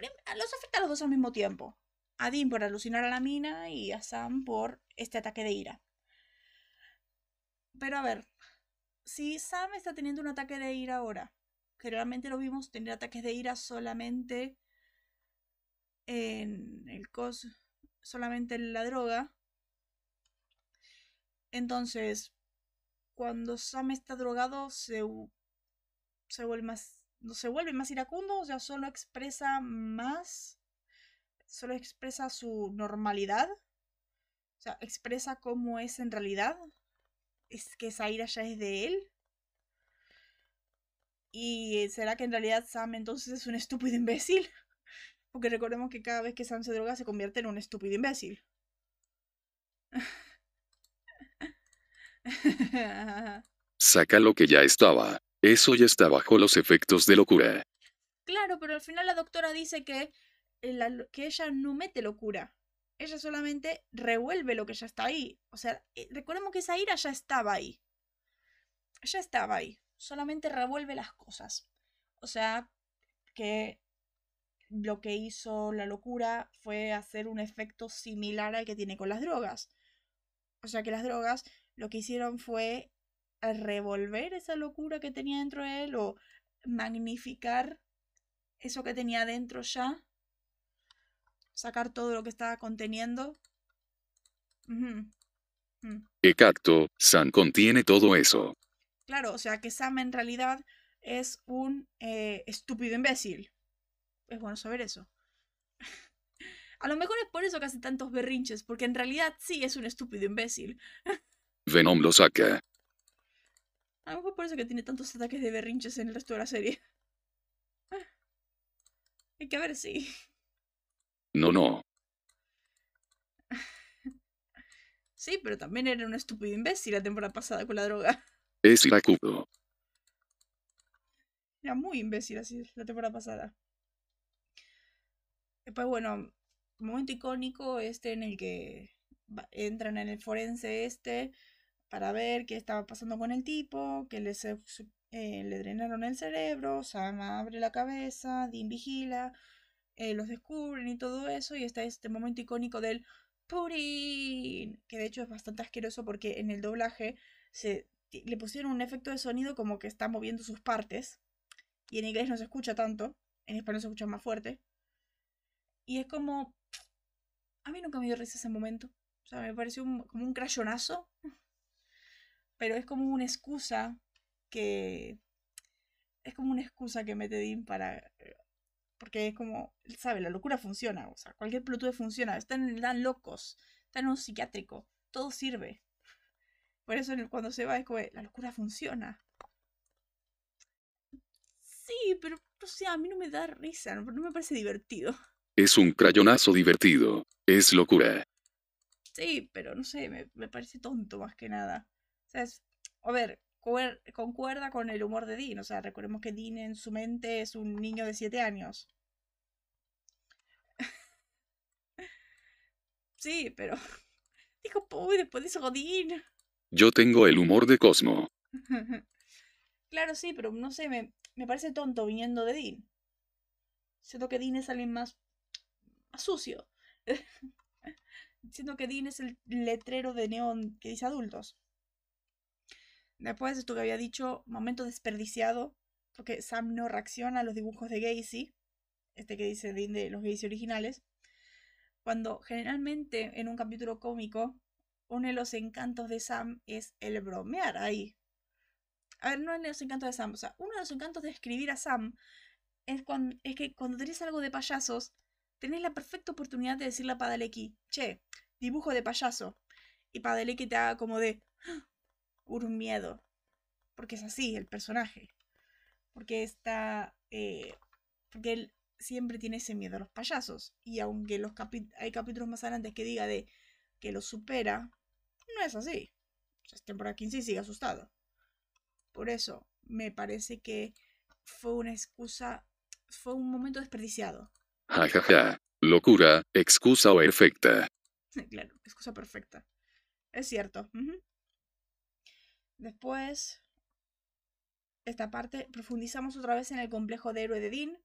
los afecta a los dos al mismo tiempo. A Dean por alucinar a la mina y a Sam por este ataque de ira. Pero a ver, si Sam está teniendo un ataque de ira ahora, generalmente lo vimos tener ataques de ira solamente en el cos, solamente en la droga. Entonces, cuando Sam está drogado, se se vuelve más, se vuelve más iracundo, o sea, solo expresa más, solo expresa su normalidad, o sea, expresa cómo es en realidad, es que esa ira ya es de él. ¿Y será que en realidad Sam entonces es un estúpido imbécil? [laughs] Porque recordemos que cada vez que Sam se droga se convierte en un estúpido imbécil. [laughs] Saca lo que ya estaba. Eso ya está bajo los efectos de locura. Claro, pero al final la doctora dice que, eh, que ella no mete locura. Ella solamente revuelve lo que ya está ahí. O sea, eh, recordemos que esa ira ya estaba ahí. Ya estaba ahí. Solamente revuelve las cosas. O sea, que lo que hizo la locura fue hacer un efecto similar al que tiene con las drogas. O sea que las drogas lo que hicieron fue revolver esa locura que tenía dentro de él o magnificar eso que tenía dentro ya. Sacar todo lo que estaba conteniendo. Mm. Exacto, Sam contiene todo eso. Claro, o sea que Sam en realidad es un eh, estúpido imbécil. Es bueno saber eso. [laughs] A lo mejor es por eso que hace tantos berrinches, porque en realidad sí es un estúpido imbécil. Venom lo saca. A lo mejor por eso que tiene tantos ataques de berrinches en el resto de la serie. Hay que ver si. No, no. [laughs] Sí, pero también era un estúpido imbécil la temporada pasada con la droga. Es iracudo. Era muy imbécil así la temporada pasada. Después, bueno, momento icónico este en el que entran en el forense este para ver qué estaba pasando con el tipo, que le, eh, le drenaron el cerebro, Sam abre la cabeza, Dean vigila, eh, los descubren y todo eso, y está este momento icónico del pudding, que de hecho es bastante asqueroso porque en el doblaje se, le pusieron un efecto de sonido como que está moviendo sus partes, y en inglés no se escucha tanto, en español se escucha más fuerte, y es como... A mí nunca me dio risa ese momento. O sea, me pareció como un crayonazo. Pero es como una excusa que... Es como una excusa que mete Dean para porque es como, sabe, la locura funciona. O sea, cualquier pelotudo funciona. Están, están locos. Están en un psiquiátrico. Todo sirve. Por eso cuando se va es como, la locura funciona. Sí, pero, o sea, a mí no me da risa. No, me parece divertido. Es un crayonazo divertido. Es locura. Sí, pero no sé, me, me parece tonto más que nada. O sea, es, a ver, concuerda con el humor de Dean. O sea, recordemos que Dean en su mente es un niño de 7 años. [laughs] sí, pero. [laughs] Dijo, uy, después de eso, Dean. Yo tengo el humor de Cosmo. [laughs] claro, sí, pero no sé, me, me parece tonto viniendo de Dean. Siento que Dean es alguien más, más sucio. Siento que Dean es el letrero de neón que dice adultos. Después, esto que había dicho, momento desperdiciado, porque Sam no reacciona a los dibujos de Gacy, este que dice de los Gacy originales, cuando generalmente en un capítulo cómico, uno de los encantos de Sam es el bromear ahí. A ver, no es los encantos de Sam, o sea, uno de los encantos de escribir a Sam es, cuando, es que cuando tenés algo de payasos, tenés la perfecta oportunidad de decirle a Padalecki, che, dibujo de payaso. Y Padalecki te haga como de, un miedo. Porque es así el personaje. Porque está. Eh, porque él siempre tiene ese miedo a los payasos. Y aunque los hay capítulos más adelante que diga de que lo supera, no es así. es temporada 15 y sigue asustado. Por eso me parece que fue una excusa. Fue un momento desperdiciado. Ja, ja, ja. Locura, excusa perfecta. [laughs] claro, excusa perfecta. Es cierto. Después, esta parte, profundizamos otra vez en el complejo de héroe de Dean,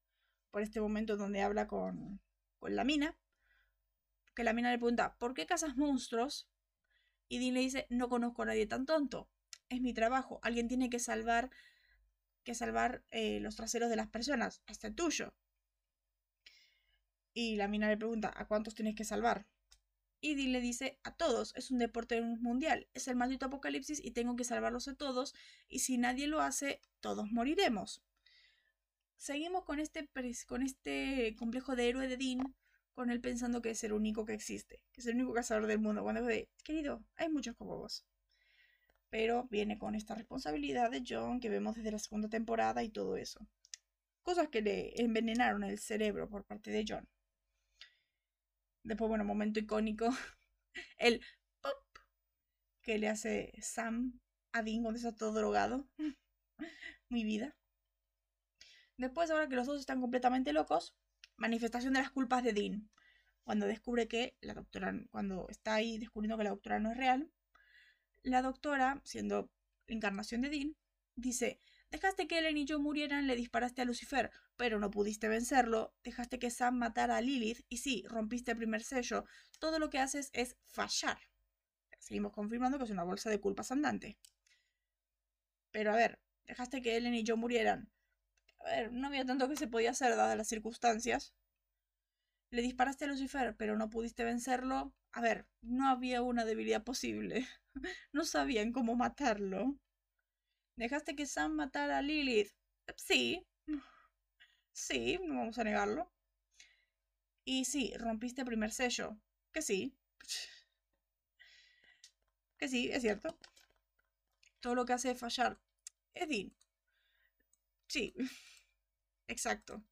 por este momento donde habla con, con la mina, que la mina le pregunta, ¿por qué cazas monstruos? Y Dean le dice, no conozco a nadie tan tonto, es mi trabajo, alguien tiene que salvar, que salvar eh, los traseros de las personas, hasta el tuyo. Y la mina le pregunta, ¿a cuántos tienes que salvar? Y le dice a todos, es un deporte mundial, es el maldito apocalipsis y tengo que salvarlos a todos y si nadie lo hace, todos moriremos. Seguimos con este, con este complejo de héroe de Dean, con él pensando que es el único que existe, que es el único cazador del mundo, cuando de, querido, hay muchos como vos. Pero viene con esta responsabilidad de John que vemos desde la segunda temporada y todo eso. Cosas que le envenenaron el cerebro por parte de John. Después, bueno, momento icónico. [laughs] El pop que le hace Sam a Dean cuando está todo drogado. [laughs] Mi vida. Después, ahora que los dos están completamente locos, manifestación de las culpas de Dean. Cuando descubre que la doctora, cuando está ahí descubriendo que la doctora no es real, la doctora, siendo la encarnación de Dean, dice, Dejaste que Ellen y yo murieran, le disparaste a Lucifer, pero no pudiste vencerlo. Dejaste que Sam matara a Lilith y sí, rompiste el primer sello. Todo lo que haces es fallar. Seguimos confirmando que es una bolsa de culpas andante. Pero a ver, dejaste que Ellen y yo murieran. A ver, no había tanto que se podía hacer dadas las circunstancias. Le disparaste a Lucifer, pero no pudiste vencerlo. A ver, no había una debilidad posible. [laughs] no sabían cómo matarlo. ¿Dejaste que Sam matara a Lilith? Sí. Sí, no vamos a negarlo. Y sí, rompiste el primer sello. Que sí. Que sí, es cierto. Todo lo que hace fallar es Dean. Sí. Exacto.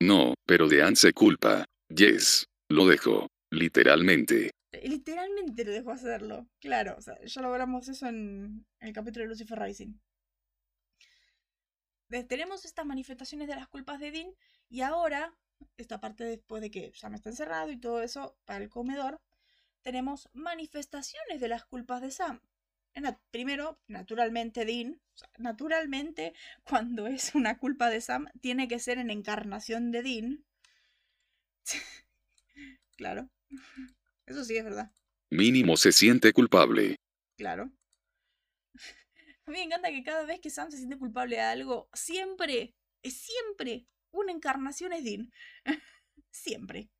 No, pero de se culpa. Yes. Lo dejo. Literalmente. Literalmente lo dejó hacerlo. Claro, o sea, ya lo hablamos eso en, el capítulo de Lucifer Rising. Tenemos estas manifestaciones de las culpas de Dean y ahora, esta parte después de que Sam está encerrado y todo eso para el comedor, tenemos manifestaciones de las culpas de Sam. Primero, naturalmente Dean, naturalmente [laughs] cuando es una culpa de Sam, tiene que ser en encarnación de Dean. [laughs] claro Eso sí es verdad. Mínimo se siente culpable. Claro. [laughs] A mí me encanta que cada vez que Sam se siente culpable de algo, siempre, es siempre, una encarnación es Dean. [laughs] siempre.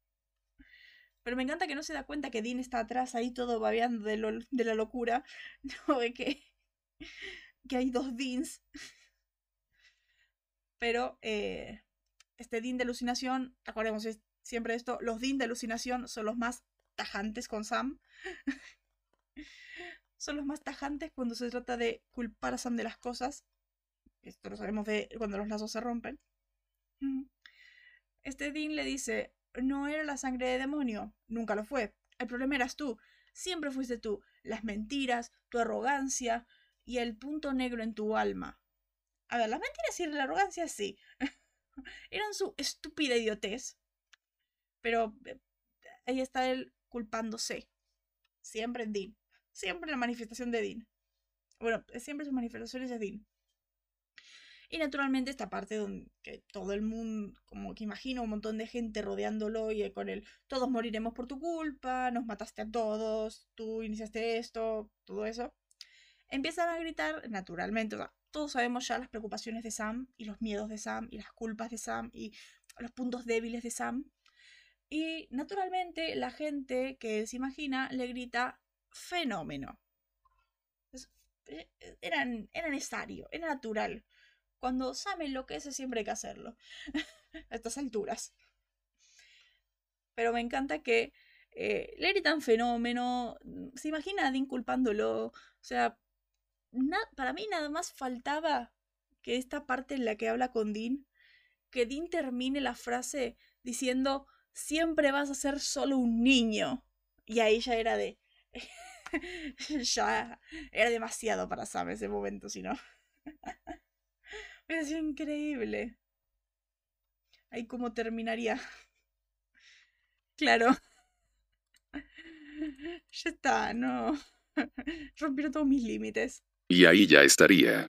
Pero me encanta que no se da cuenta que Dean está atrás ahí todo babeando de, lo- de la locura. [laughs] No ve que, que hay dos Deans. Pero eh, este Dean de alucinación, acordemos es- siempre esto, los Dean de alucinación son los más tajantes con Sam. [laughs] son los más tajantes cuando se trata de culpar a Sam de las cosas. Esto lo sabemos de cuando los lazos se rompen. Ujú. Este Dean le dice, no era la sangre de demonio, nunca lo fue. El problema eras tú, siempre fuiste tú. Las mentiras, tu arrogancia y el punto negro en tu alma. A ver, las mentiras y la arrogancia sí. [laughs] Eran su estúpida idiotez. Pero eh, ahí está él culpándose. Siempre en Dean. Siempre la manifestación de Dean. Bueno, siempre sus manifestaciones de Dean. Y naturalmente esta parte donde todo el mundo, como que imagino un montón de gente rodeándolo y con él, todos moriremos por tu culpa, nos mataste a todos, tú iniciaste esto, todo eso. Empiezan a gritar naturalmente, todos sabemos ya las preocupaciones de Sam y los miedos de Sam y las culpas de Sam y los puntos débiles de Sam. Y naturalmente la gente que se imagina le grita fenómeno. Es- eh, Era, era necesario, era natural. Cuando Sam enloquece siempre hay que hacerlo. [laughs] a estas alturas. Pero me encanta que eh, le gritan fenómeno. Se imagina a Dean culpándolo. O sea, para mí nada más faltaba que esta parte en la que habla con Dean, que Dean termine la frase diciendo, siempre vas a ser solo un niño. Y ahí ya era de... [laughs] ya era demasiado para Sam ese momento, si no. [laughs] Es increíble. Ahí cómo terminaría. [laughs] Claro. Ya está, no. Rompieron todos mis límites. Y ahí ya estaría.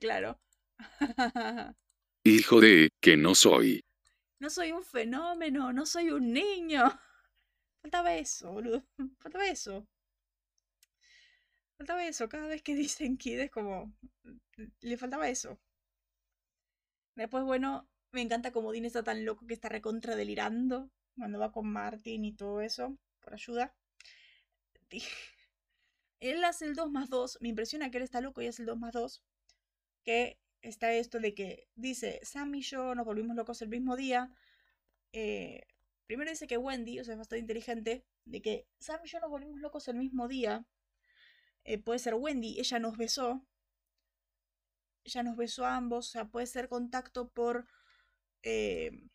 claro. Hijo de, que no soy. No soy un fenómeno, no soy un niño. Faltaba eso, boludo. [laughs] Faltaba eso. Faltaba eso. Cada vez que [laughs] dicen Kid es como. Le faltaba eso. Después, bueno, me encanta como Dean está tan loco que está recontra delirando. Cuando va con Martin y todo eso. Por ayuda. [laughs] Él hace el 2 más 2. Me impresiona que él está loco y hace el 2 más 2. Que está esto de que dice, Sam y yo nos volvimos locos el mismo día. Eh, primero dice que Wendy, o sea, es bastante inteligente, de que Sam y yo nos volvimos locos el mismo día. Eh, puede ser Wendy, ella nos besó. Ella nos besó a ambos, o sea, puede ser contacto por... eh,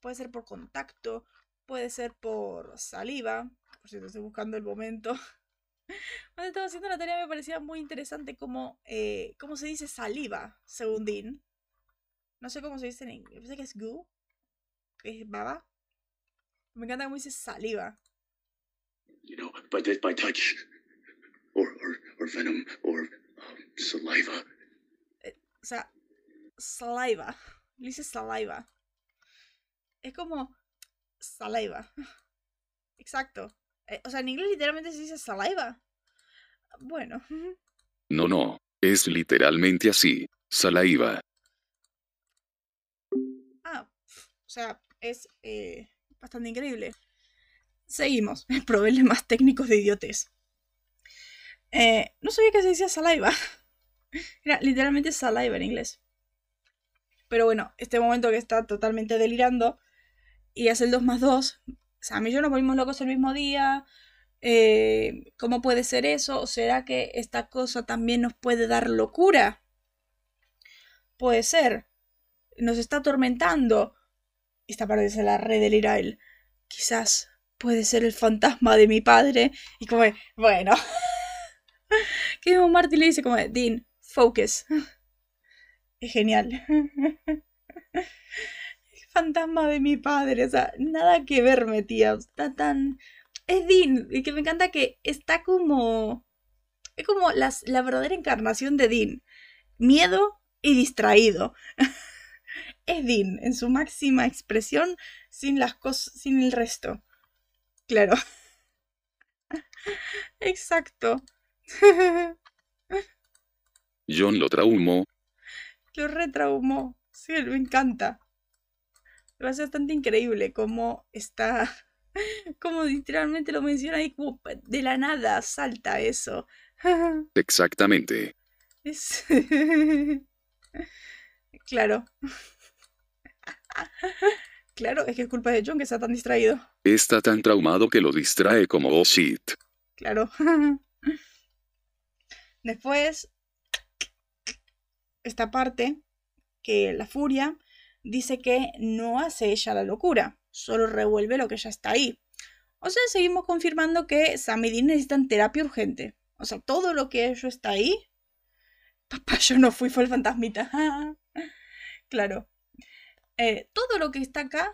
puede ser por contacto, puede ser por saliva. Por cierto, estoy buscando el momento. [laughs] Cuando estaba haciendo la tarea me parecía muy interesante cómo, eh, cómo se dice saliva, según Dean. No sé cómo se dice en inglés. Pensé que es goo, que es baba. Me encanta cómo dice saliva. You know, by, by touch, or, or, or venom, or um, saliva. O sea, saliva. Le dice saliva. Es como saliva. [laughs] Exacto. Eh, o sea, en inglés literalmente se dice saliva. Bueno. [laughs] No, no. Es literalmente así. Salaiva. Ah, o sea, es eh, bastante increíble. Seguimos. [laughs] Problemas técnicos de idiotez. Eh, no sabía que se decía saliva. [laughs] Era literalmente saliva en inglés. Pero bueno, este momento que está totalmente delirando y hace el 2 más 2. Sam y yo nos volvimos locos el mismo día. Eh, ¿Cómo puede ser eso? ¿O será que esta cosa también nos puede dar locura? Puede ser. Nos está atormentando. Esta parte se la redelira él. Quizás puede ser el fantasma de mi padre. Y como, bueno. [laughs] que Marty le dice como, de, Dean, focus. [laughs] Es genial. [laughs] fantasma de mi padre. O sea, nada que verme, tía. Está tan. Es Dean. Y que me encanta que está como. Es como las, la verdadera encarnación de Dean. Miedo y distraído. [laughs] es Dean en su máxima expresión sin las cosas, sin el resto. Claro. [laughs] Exacto. [laughs] John lo traumó. Lo retraumó. Sí, me encanta. Parece bastante increíble cómo está. [laughs] Como literalmente lo menciona ahí, como de la nada salta eso. [laughs] Exactamente. Es... [laughs] claro. Claro, es que es culpa de John que está tan distraído. Está tan traumado que lo distrae como oh shit. Claro. Después, esta parte, que la furia dice que no hace ella la locura, solo revuelve lo que ya está ahí. O sea, seguimos confirmando que Sam y Dean necesitan terapia urgente. O sea, todo lo que ello está ahí. Papá, yo no fui, fue el fantasmita. [laughs] claro. Eh, todo lo que está acá,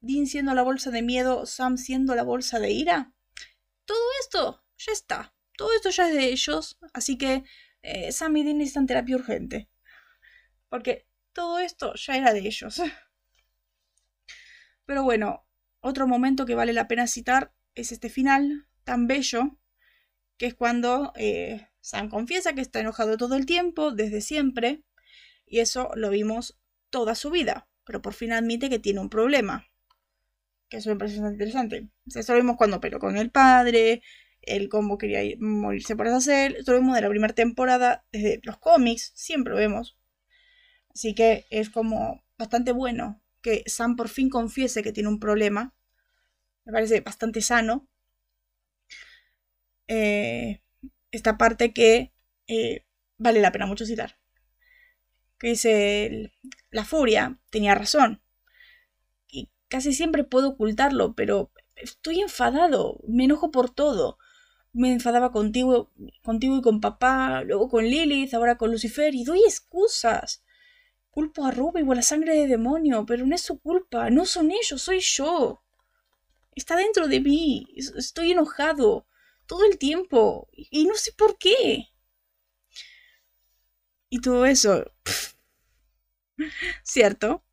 Dean siendo la bolsa de miedo, Sam siendo la bolsa de ira, todo esto ya está. Todo esto ya es de ellos. Así que eh, Sam y Dean necesitan terapia urgente. Porque todo esto ya era de ellos. [laughs] Pero bueno, otro momento que vale la pena citar es este final tan bello, que es cuando eh, Sam confiesa que está enojado todo el tiempo, desde siempre, y eso lo vimos toda su vida, pero por fin admite que tiene un problema. Que eso me parece interesante. Eso lo vimos cuando pero con el padre, el cómo quería morirse por hacer, eso lo vimos de la primera temporada, desde los cómics, siempre lo vemos. Así que es como bastante bueno que Sam por fin confiese que tiene un problema. Me parece bastante sano. Eh, esta parte que eh, vale la pena mucho citar. Que dice, la furia tenía razón. Y casi siempre puedo ocultarlo, pero estoy enfadado, me enojo por todo. Me enfadaba contigo, contigo y con papá, luego con Lilith, ahora con Lucifer, y doy excusas. Culpo a Ruby por la sangre de demonio, pero no es su culpa, no son ellos, soy yo. Está dentro de mí, estoy enojado todo el tiempo y no sé por qué. Y todo eso. [laughs] ¿Cierto?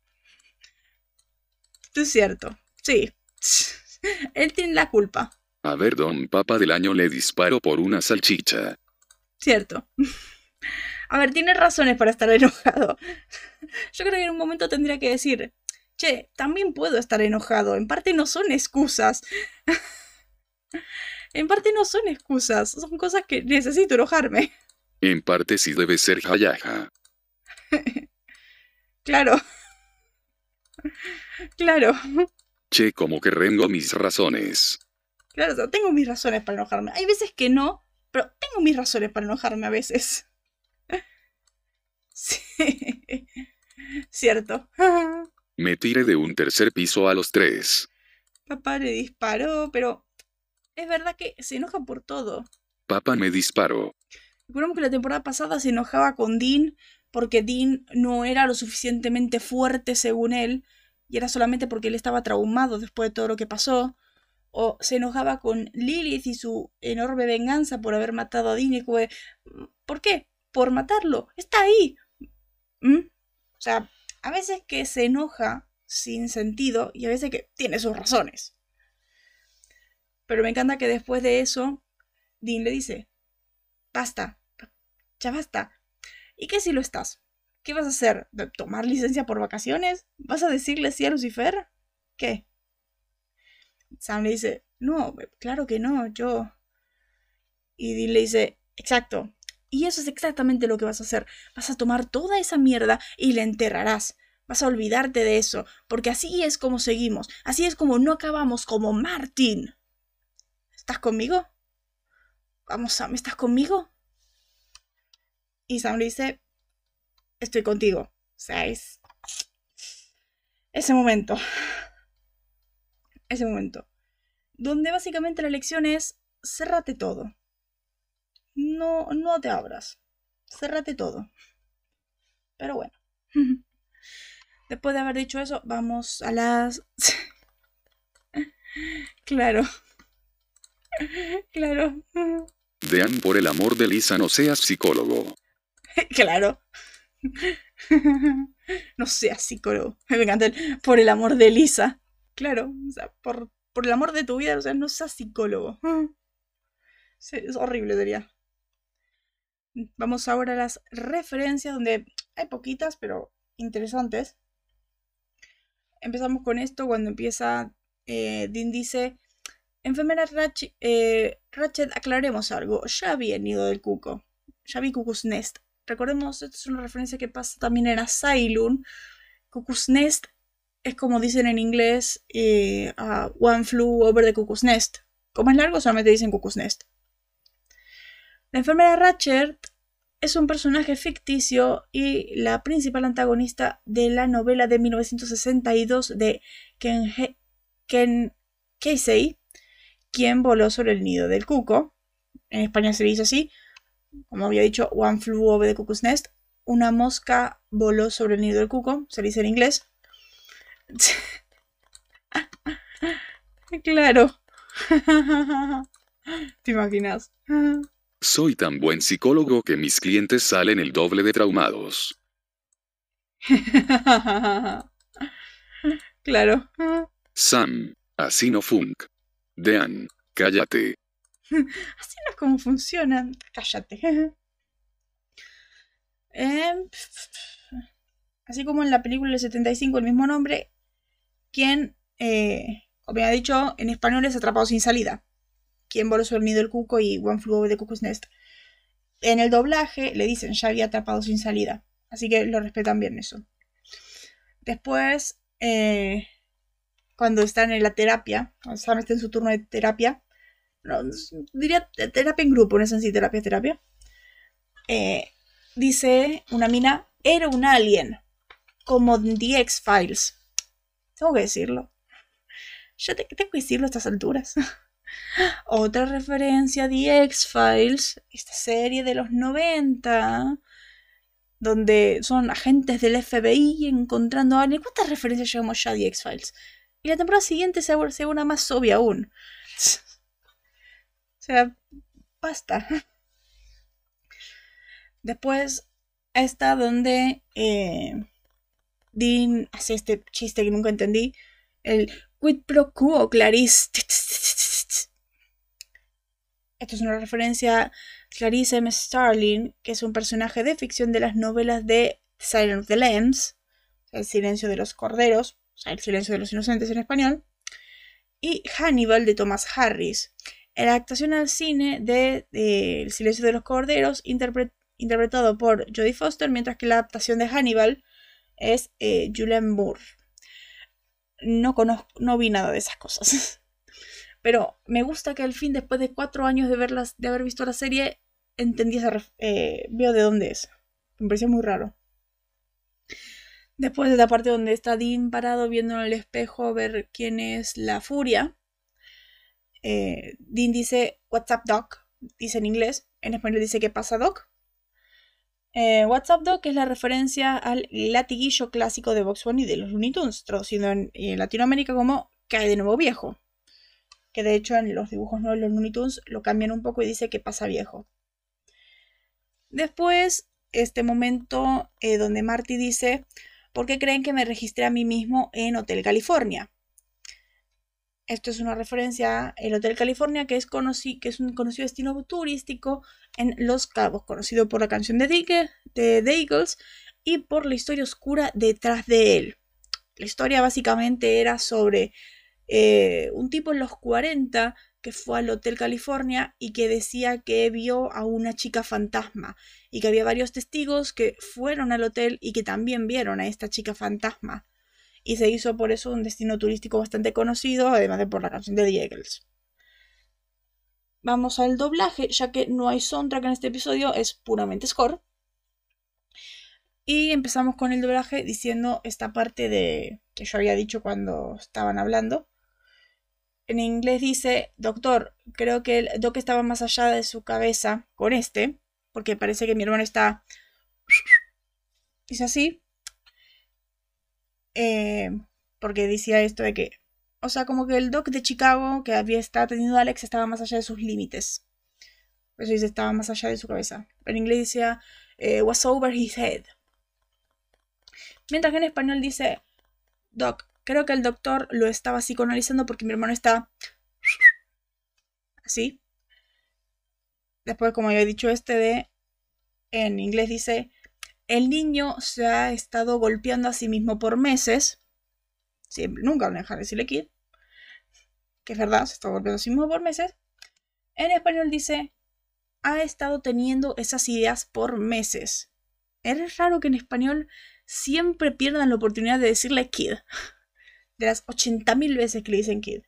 Es cierto, sí. [laughs] Él tiene la culpa. A ver, don Papa del año le disparo por una salchicha. Cierto. [laughs] A ver, tiene razones para estar [laughs] enojado. Yo creo que en un momento tendría que decir, che, también puedo estar enojado. En parte no son excusas. [laughs] en parte no son excusas. Son cosas que necesito enojarme. En parte sí debe ser jayaja. [laughs] claro. claro. Che, como que rengo mis razones. Claro, tengo mis razones para enojarme. Hay veces que no, pero tengo mis razones para enojarme a veces. Sí. [laughs] Cierto. [laughs] Me tiré de un tercer piso a los tres. Papá le disparó, pero es verdad que se enoja por todo. Papá me disparó. Recordemos que la temporada pasada se enojaba con Dean porque Dean no era lo suficientemente fuerte según él y era solamente porque él estaba traumado después de todo lo que pasó. O se enojaba con Lilith y su enorme venganza por haber matado a Dean y fue, ¿por qué? Por matarlo. Está ahí. ¿Mm? O sea, a veces que se enoja sin sentido y a veces que tiene sus razones. Pero me encanta que después de eso, Dean le dice, basta, ya basta. ¿Y qué si lo estás? ¿Qué vas a hacer? ¿Tomar licencia por vacaciones? ¿Vas a decirle sí a Lucifer? ¿Qué? Sam le dice, no, claro que no, yo... Y Dean le dice, exacto, y eso es exactamente lo que vas a hacer. Vas a tomar toda esa mierda y la enterrarás. Vas a olvidarte de eso, porque así es como seguimos. Así es como no acabamos como Martin. ¿Estás conmigo? Vamos, Sam, ¿estás conmigo? Y Sam le dice, estoy contigo. Es... Ese momento. Ese momento. Donde básicamente la lección es, cerrate todo no, no te abras. Cérrate todo. Pero bueno. [laughs] Después de haber dicho eso, vamos a las... [laughs] claro. [laughs] claro. Dean, por el amor de Lisa, no seas psicólogo. claro. no seas psicólogo. Me encanta el, por el amor de Elisa. Claro, o sea, por, por el amor de tu vida, o sea, no seas psicólogo. Sí, es horrible, diría. Vamos ahora a las referencias, donde hay poquitas, pero interesantes. Empezamos con esto cuando empieza. Eh, Dean dice: Enfermera Ratchet, eh, Ratchet, aclaremos algo. Ya vi el nido del cuco. Ya vi Cuckoo's Nest. Recordemos, esto es una referencia que pasa también en Asylum. Cuckoo's Nest es como dicen en inglés eh, One Flew Over the Cuckoo's Nest. Como es largo, solamente dicen Cuckoo's Nest. La enfermera Ratchet es un personaje ficticio y la principal antagonista de la novela de 1962 de Ken, Ken Casey, quien voló sobre el nido del cuco. En España se dice así, como había dicho, One flew over the cuckoo's nest. Una mosca voló sobre el nido del cuco, se dice en inglés. [laughs] claro. [laughs] ¿Te imaginas? Soy tan buen psicólogo que mis clientes salen el doble de traumados. [laughs] claro. Sam, así no funk. Dean, cállate. [laughs] Así no es como funciona. Cállate. [laughs] Em, así como en la película del 75, el mismo nombre, quien, eh, como he dicho, en español es atrapado sin salida. Quien voló sobre el nido del cuco y One Flew Over the Cuckoo's Nest. En el doblaje le dicen ya había atrapado sin salida. Así que lo respetan bien eso. Después, eh, cuando están en la terapia, cuando Sam está en su turno de terapia, diría terapia en grupo, no es en terapia, terapia. Eh, dice una mina, era un alien, como The X-Files. Tengo que decirlo. Ya tengo que decirlo a estas alturas. [laughs] Otra referencia a The X-Files, esta serie de los 90, donde son agentes del FBI encontrando a alguien. ¿Cuántas referencias llevamos ya a The X-Files? Y la temporada siguiente se hace una más obvia aún. [laughs] O sea, basta. Después está donde eh, Dean hace este chiste que nunca entendí. El quid pro quo, Clarice. Esto es una referencia a Clarice M. Starling, que es un personaje de ficción de las novelas de Silent of the Lambs, El silencio de los corderos, o sea, El silencio de los inocentes en español, y Hannibal de Thomas Harris la adaptación al cine de, El silencio de los corderos, interpretado por Jodie Foster, mientras que la adaptación de Hannibal es eh, Julianne Moore. No conozco, no vi nada de esas cosas. [laughs] Pero me gusta que al fin, después de cuatro años de, verlas, de haber visto la serie, entendí esa eh, veo de dónde es. Me pareció muy raro. Después de la parte donde está Dean parado viendo en el espejo a ver quién es la furia, eh, Dean dice What's up, Doc, dice en inglés, en español dice ¿Qué pasa, Doc? Eh, What's up, Doc es la referencia al latiguillo clásico de Box Bunny de los Looney Tunes, traducido en, Latinoamérica como Cae de nuevo viejo. Que de hecho en los dibujos nuevos de los Looney Tunes lo cambian un poco y dice ¿Qué pasa, viejo? Después, este momento eh, donde Marty dice ¿Por qué creen que me registré a mí mismo en Hotel California? Esto es una referencia al Hotel California, que es, que es un conocido destino turístico en Los Cabos, conocido por la canción de, de The Eagles y por la historia oscura detrás de él. La historia básicamente era sobre eh, un tipo en los 40 que fue al Hotel California y que decía que vio a una chica fantasma y que había varios testigos que fueron al hotel y que también vieron a esta chica fantasma y se hizo por eso un destino turístico bastante conocido, además de por la canción de The. Vamos al doblaje, ya que no hay soundtrack en este episodio, es puramente score. Y empezamos con el doblaje diciendo esta parte de que yo había dicho cuando estaban hablando. En inglés dice, doctor, creo que el doc estaba más allá de su cabeza con este, porque parece que mi hermano está... [sniffs] Dice así. Eh, porque decía esto de que, o sea, como que el doc de Chicago que había estado teniendo Alex estaba más allá de sus límites. Eso dice, estaba más allá de su cabeza. En inglés decía, eh, was over his head. Mientras que en español dice, Doc, creo que el doctor lo estaba psicoanalizando porque mi hermano está así. Después, como ya he dicho, este de, en inglés dice, el niño se ha estado golpeando a sí mismo por meses. Siempre, nunca van a dejar de decirle kid. Que es verdad, se está golpeando a sí mismo por meses. En español dice, ha estado teniendo esas ideas por meses. Es raro que en español siempre pierdan la oportunidad de decirle kid. De las 80.000 veces que le dicen kid.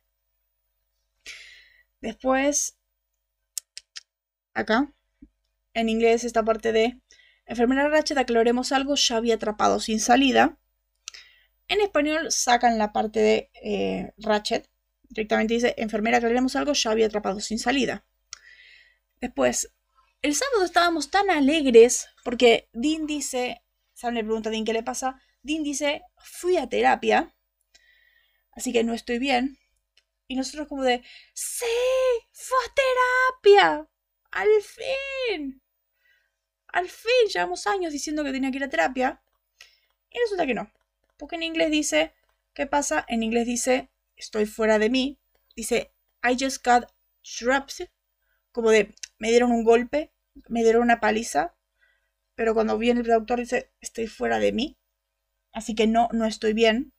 Después, acá, en inglés, esta parte de enfermera Ratchet, aclaremos algo, ya había atrapado sin salida. En español sacan la parte de eh, Ratchet. Directamente dice, enfermera, aclaremos algo, ya había atrapado sin salida. Después, el sábado estábamos tan alegres porque Dean dice, Sam le pregunta a Dean qué le pasa. Dean dice, fui a terapia, así que no estoy bien. Y nosotros como de, sí, fue a terapia, al fin. Al fin, llevamos años diciendo que tenía que ir a terapia. Y resulta que no. Porque en inglés dice, ¿qué pasa? En inglés dice, estoy fuera de mí. Dice, I just got shrubs. Como de, me dieron un golpe, me dieron una paliza. Pero cuando viene el traductor dice, estoy fuera de mí. Así que no, no estoy bien.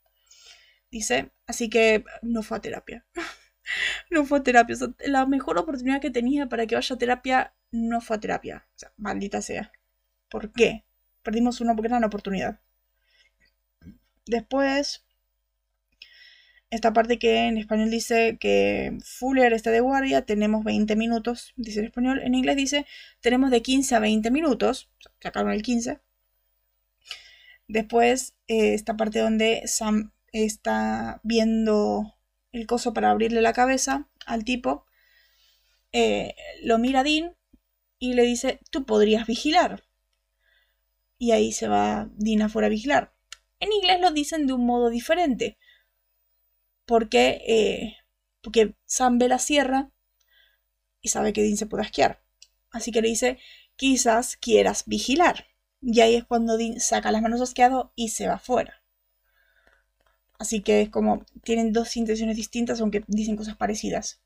Dice, así que no fue a terapia. [laughs] no fue a terapia. la mejor oportunidad que tenía para que vaya a terapia no fue a terapia. O sea, maldita sea. ¿Por qué? Perdimos una gran oportunidad. Después, esta parte que en español dice que Fuller está de guardia, tenemos 20 minutos, dice en español. En inglés dice, tenemos de 15 a 20 minutos. Sacaron el 15. Después, eh, esta parte donde Sam está viendo el coso para abrirle la cabeza al tipo, eh, lo mira Dean y le dice, tú podrías vigilar. Y ahí se va Dean afuera a vigilar. En inglés lo dicen de un modo diferente. Porque, eh, porque Sam ve la sierra y sabe que Dean se puede esquiar. Así que le dice, quizás quieras vigilar. Y ahí es cuando Dean saca las manos asqueado y se va afuera. Así que es como, tienen dos intenciones distintas, aunque dicen cosas parecidas.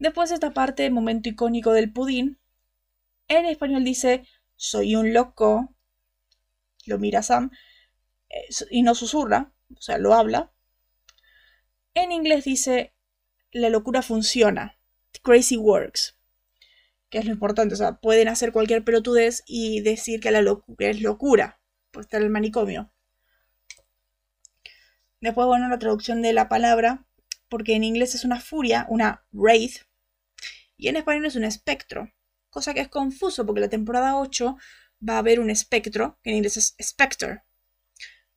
Después esta parte, momento icónico del pudín. En español dice, soy un loco. Lo mira Sam. Eh, y no susurra, o sea, lo habla. En inglés dice, la locura funciona. Crazy works. Que es lo importante, o sea, pueden hacer cualquier pelotudez y decir que la locura es locura. Por estar en el manicomio. Después, bueno, la traducción de la palabra, porque en inglés es una furia, una wraith, y en español es un espectro, cosa que es confuso porque la temporada 8 va a haber un espectro, que en inglés es spectre,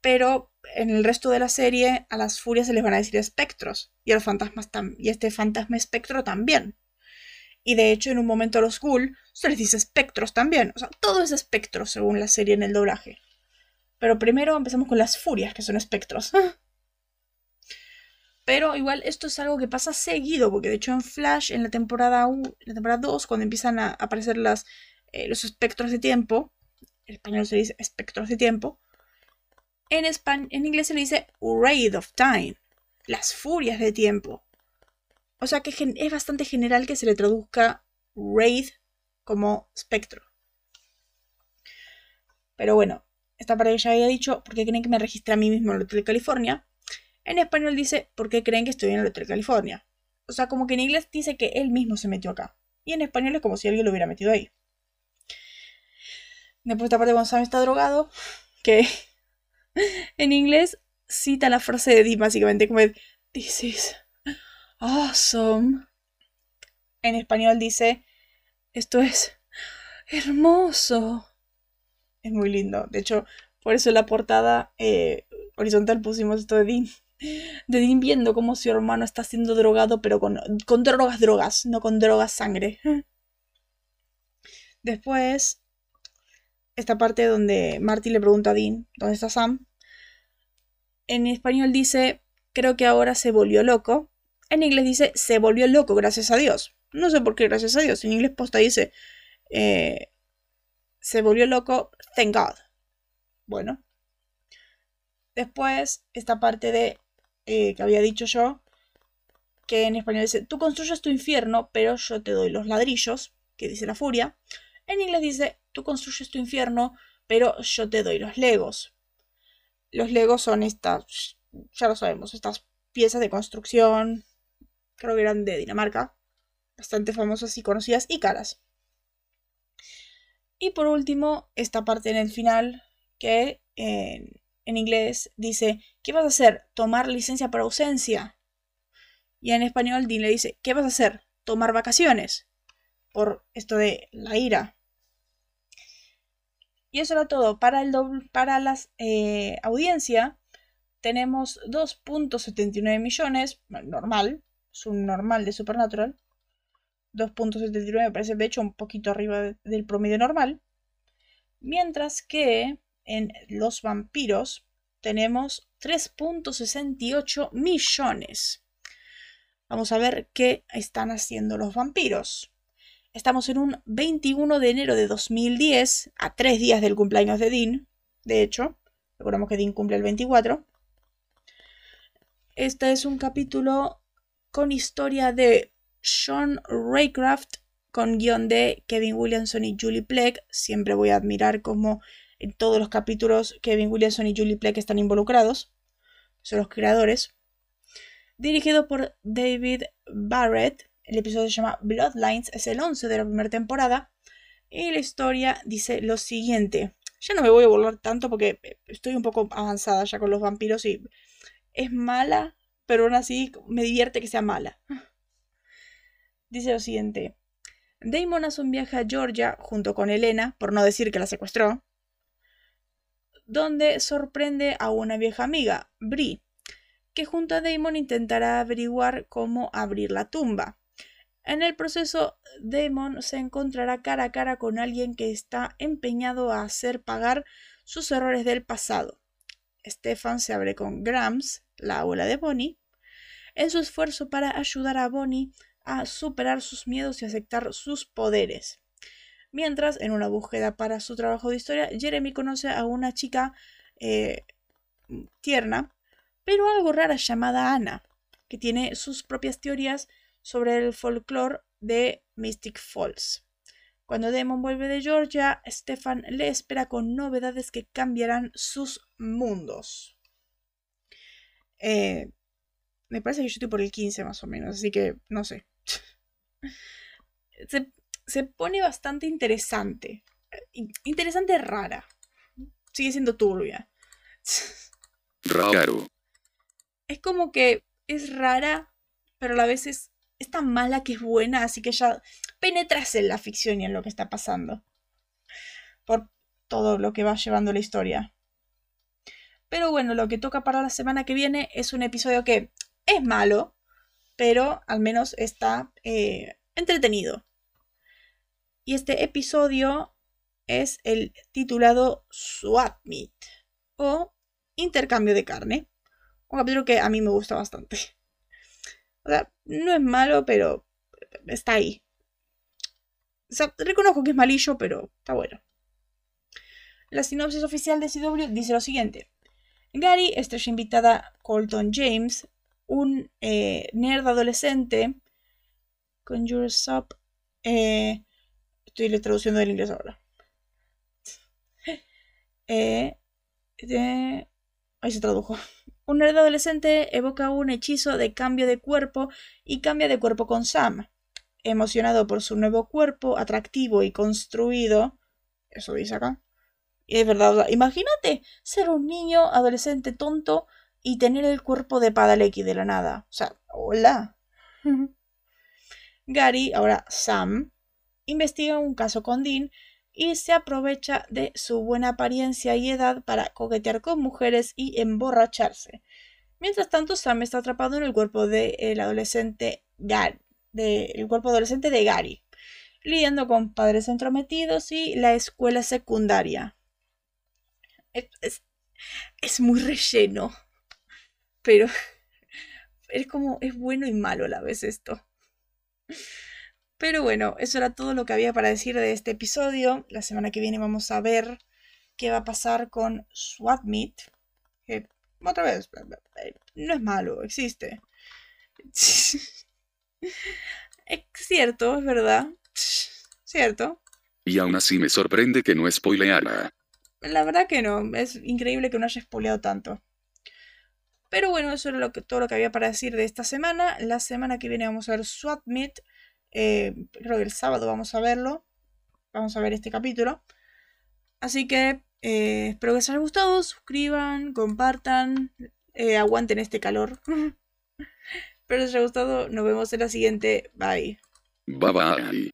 pero en el resto de la serie a las furias se les van a decir espectros, y a los fantasmas y este fantasma espectro también. Y de hecho, en un momento a los ghoul se les dice espectros también. O sea, todo es espectro según la serie en el doblaje. Pero primero empezamos con las furias, que son espectros. [laughs] Pero igual esto es algo que pasa seguido, porque de hecho en Flash, en la temporada, 1, la temporada 2, cuando empiezan a aparecer las, eh, los espectros de tiempo, en español se dice espectros de tiempo, en, en inglés se le dice Raid of Time, las furias de tiempo. O sea que es bastante general que se le traduzca Raid como espectro. Pero bueno, esta parte ya había dicho, porque creen que me registré a mí mismo en el Hotel de California. En español dice, ¿por qué creen que estoy en el Hotel California? O sea, como que en inglés dice que él mismo se metió acá. Y en español es como si alguien lo hubiera metido ahí. Después esta parte Sam está drogado, que [laughs] en inglés cita la frase de Dee básicamente como This is awesome. En español dice, esto es hermoso. Es muy lindo. De hecho, por eso en la portada eh, horizontal pusimos esto de Dean de Dean viendo cómo su hermano está siendo drogado, pero con, con drogas, drogas, no con drogas, sangre. [laughs] Después, esta parte donde Marty le pregunta a Dean, ¿dónde está Sam? En español dice, creo que ahora se volvió loco. En inglés dice, se volvió loco, gracias a Dios. No sé por qué, gracias a Dios. En inglés posta dice, eh, se volvió loco, thank God. Bueno, Después, esta parte de eh, que había dicho yo, que en español dice, tú construyes tu infierno, pero yo te doy los ladrillos, que dice la furia. En inglés dice, tú construyes tu infierno, pero yo te doy los legos. Los legos son estas, ya lo sabemos, estas piezas de construcción, creo que eran de Dinamarca, bastante famosas y conocidas y caras. Y por último, esta parte en el final, que en, en inglés dice, ¿qué vas a hacer? ¿Tomar licencia por ausencia? Y en español Dean le dice, ¿qué vas a hacer? ¿Tomar vacaciones? Por esto de la ira. Y eso era todo. Para, el para la eh, audiencia tenemos 2.79 millones, normal, es un normal de Supernatural. 2.79 me parece de hecho un poquito arriba del promedio normal. Mientras que en Los Vampiros tenemos 3.68 millones. Vamos a ver qué están haciendo los vampiros. Estamos en un 21 de enero de 2010, a tres días del cumpleaños de Dean. De hecho, recordamos que Dean cumple el 24. Este es un capítulo con historia de Sean Raycraft, con guion de Kevin Williamson y Julie Plec. Siempre voy a admirar cómo en todos los capítulos Kevin Williamson y Julie Plec están involucrados. Son los creadores. Dirigido por David Barrett. El episodio se llama Bloodlines, es el 11 de la primera temporada. Y la historia dice lo siguiente. Ya no me voy a volver tanto porque estoy un poco avanzada ya con los vampiros y es mala, pero aún así me divierte que sea mala. Dice lo siguiente. Damon hace un viaje a Georgia junto con Elena, por no decir que la secuestró, donde sorprende a una vieja amiga, Brie, que junto a Damon intentará averiguar cómo abrir la tumba. En el proceso, Damon se encontrará cara a cara con alguien que está empeñado a hacer pagar sus errores del pasado. Stefan se abre con Grams, la abuela de Bonnie, en su esfuerzo para ayudar a Bonnie a superar sus miedos y aceptar sus poderes. Mientras, en una búsqueda para su trabajo de historia, Jeremy conoce a una chica eh, tierna, pero algo rara llamada Anna, que tiene sus propias teorías sobre el folclore de Mystic Falls. Cuando Demon vuelve de Georgia, Stefan le espera con novedades que cambiarán sus mundos. Eh, me parece que yo estoy por el 15 más o menos, así que no sé. [laughs] se, se pone bastante interesante. Interesante rara. Sigue siendo turbia. Raro. Es como que es rara, pero a la vez es es tan mala que es buena, así que ya penetras en la ficción y en lo que está pasando. Por todo lo que va llevando la historia. Pero bueno, lo que toca para la semana que viene es un episodio que es malo, pero al menos está eh, entretenido. Y este episodio es el titulado Swap Meat o Intercambio de carne. Un capítulo que a mí me gusta bastante. O sea, no es malo, pero está ahí. Reconozco que es malillo, pero está bueno. La sinopsis oficial de CW dice lo siguiente. Gary, estrella invitada Colton James, un eh, nerd adolescente, con Up, eh, estoy traduciendo del inglés ahora. [laughs] Eh, ahí se tradujo. [laughs] Un nerd adolescente evoca un hechizo de cambio de cuerpo y cambia de cuerpo con Sam. Emocionado por su nuevo cuerpo, atractivo y construido. Eso dice acá. Es verdad, imagínate ser un niño adolescente tonto y tener el cuerpo de Padalecki de la nada. O sea, hola. [laughs] Gary, ahora Sam, investiga un caso con Dean y se aprovecha de su buena apariencia y edad para coquetear con mujeres y emborracharse. Mientras tanto, Sam está atrapado en el cuerpo del adolescente Gary, el cuerpo adolescente de Gary, lidiando con padres entrometidos y la escuela secundaria. Es, es muy relleno, pero es como es bueno y malo a la vez esto. Pero bueno, eso era todo lo que había para decir de este episodio. La semana que viene vamos a ver qué va a pasar con Swap Meet. otra vez, no es malo, existe. [laughs] Es cierto, es verdad. Cierto. Y aún así me sorprende que no spoileara. La verdad que no, es increíble que no haya spoileado tanto. Pero bueno, eso era lo que, todo lo que había para decir de esta semana. La semana que viene vamos a ver SWAT Meet. Eh, creo que el sábado vamos a verlo. Vamos a ver este capítulo. Así que eh, espero que les haya gustado. Suscriban, compartan, eh, aguanten este calor. [laughs] espero que les haya gustado. Nos vemos en la siguiente. Bye. Bye bye.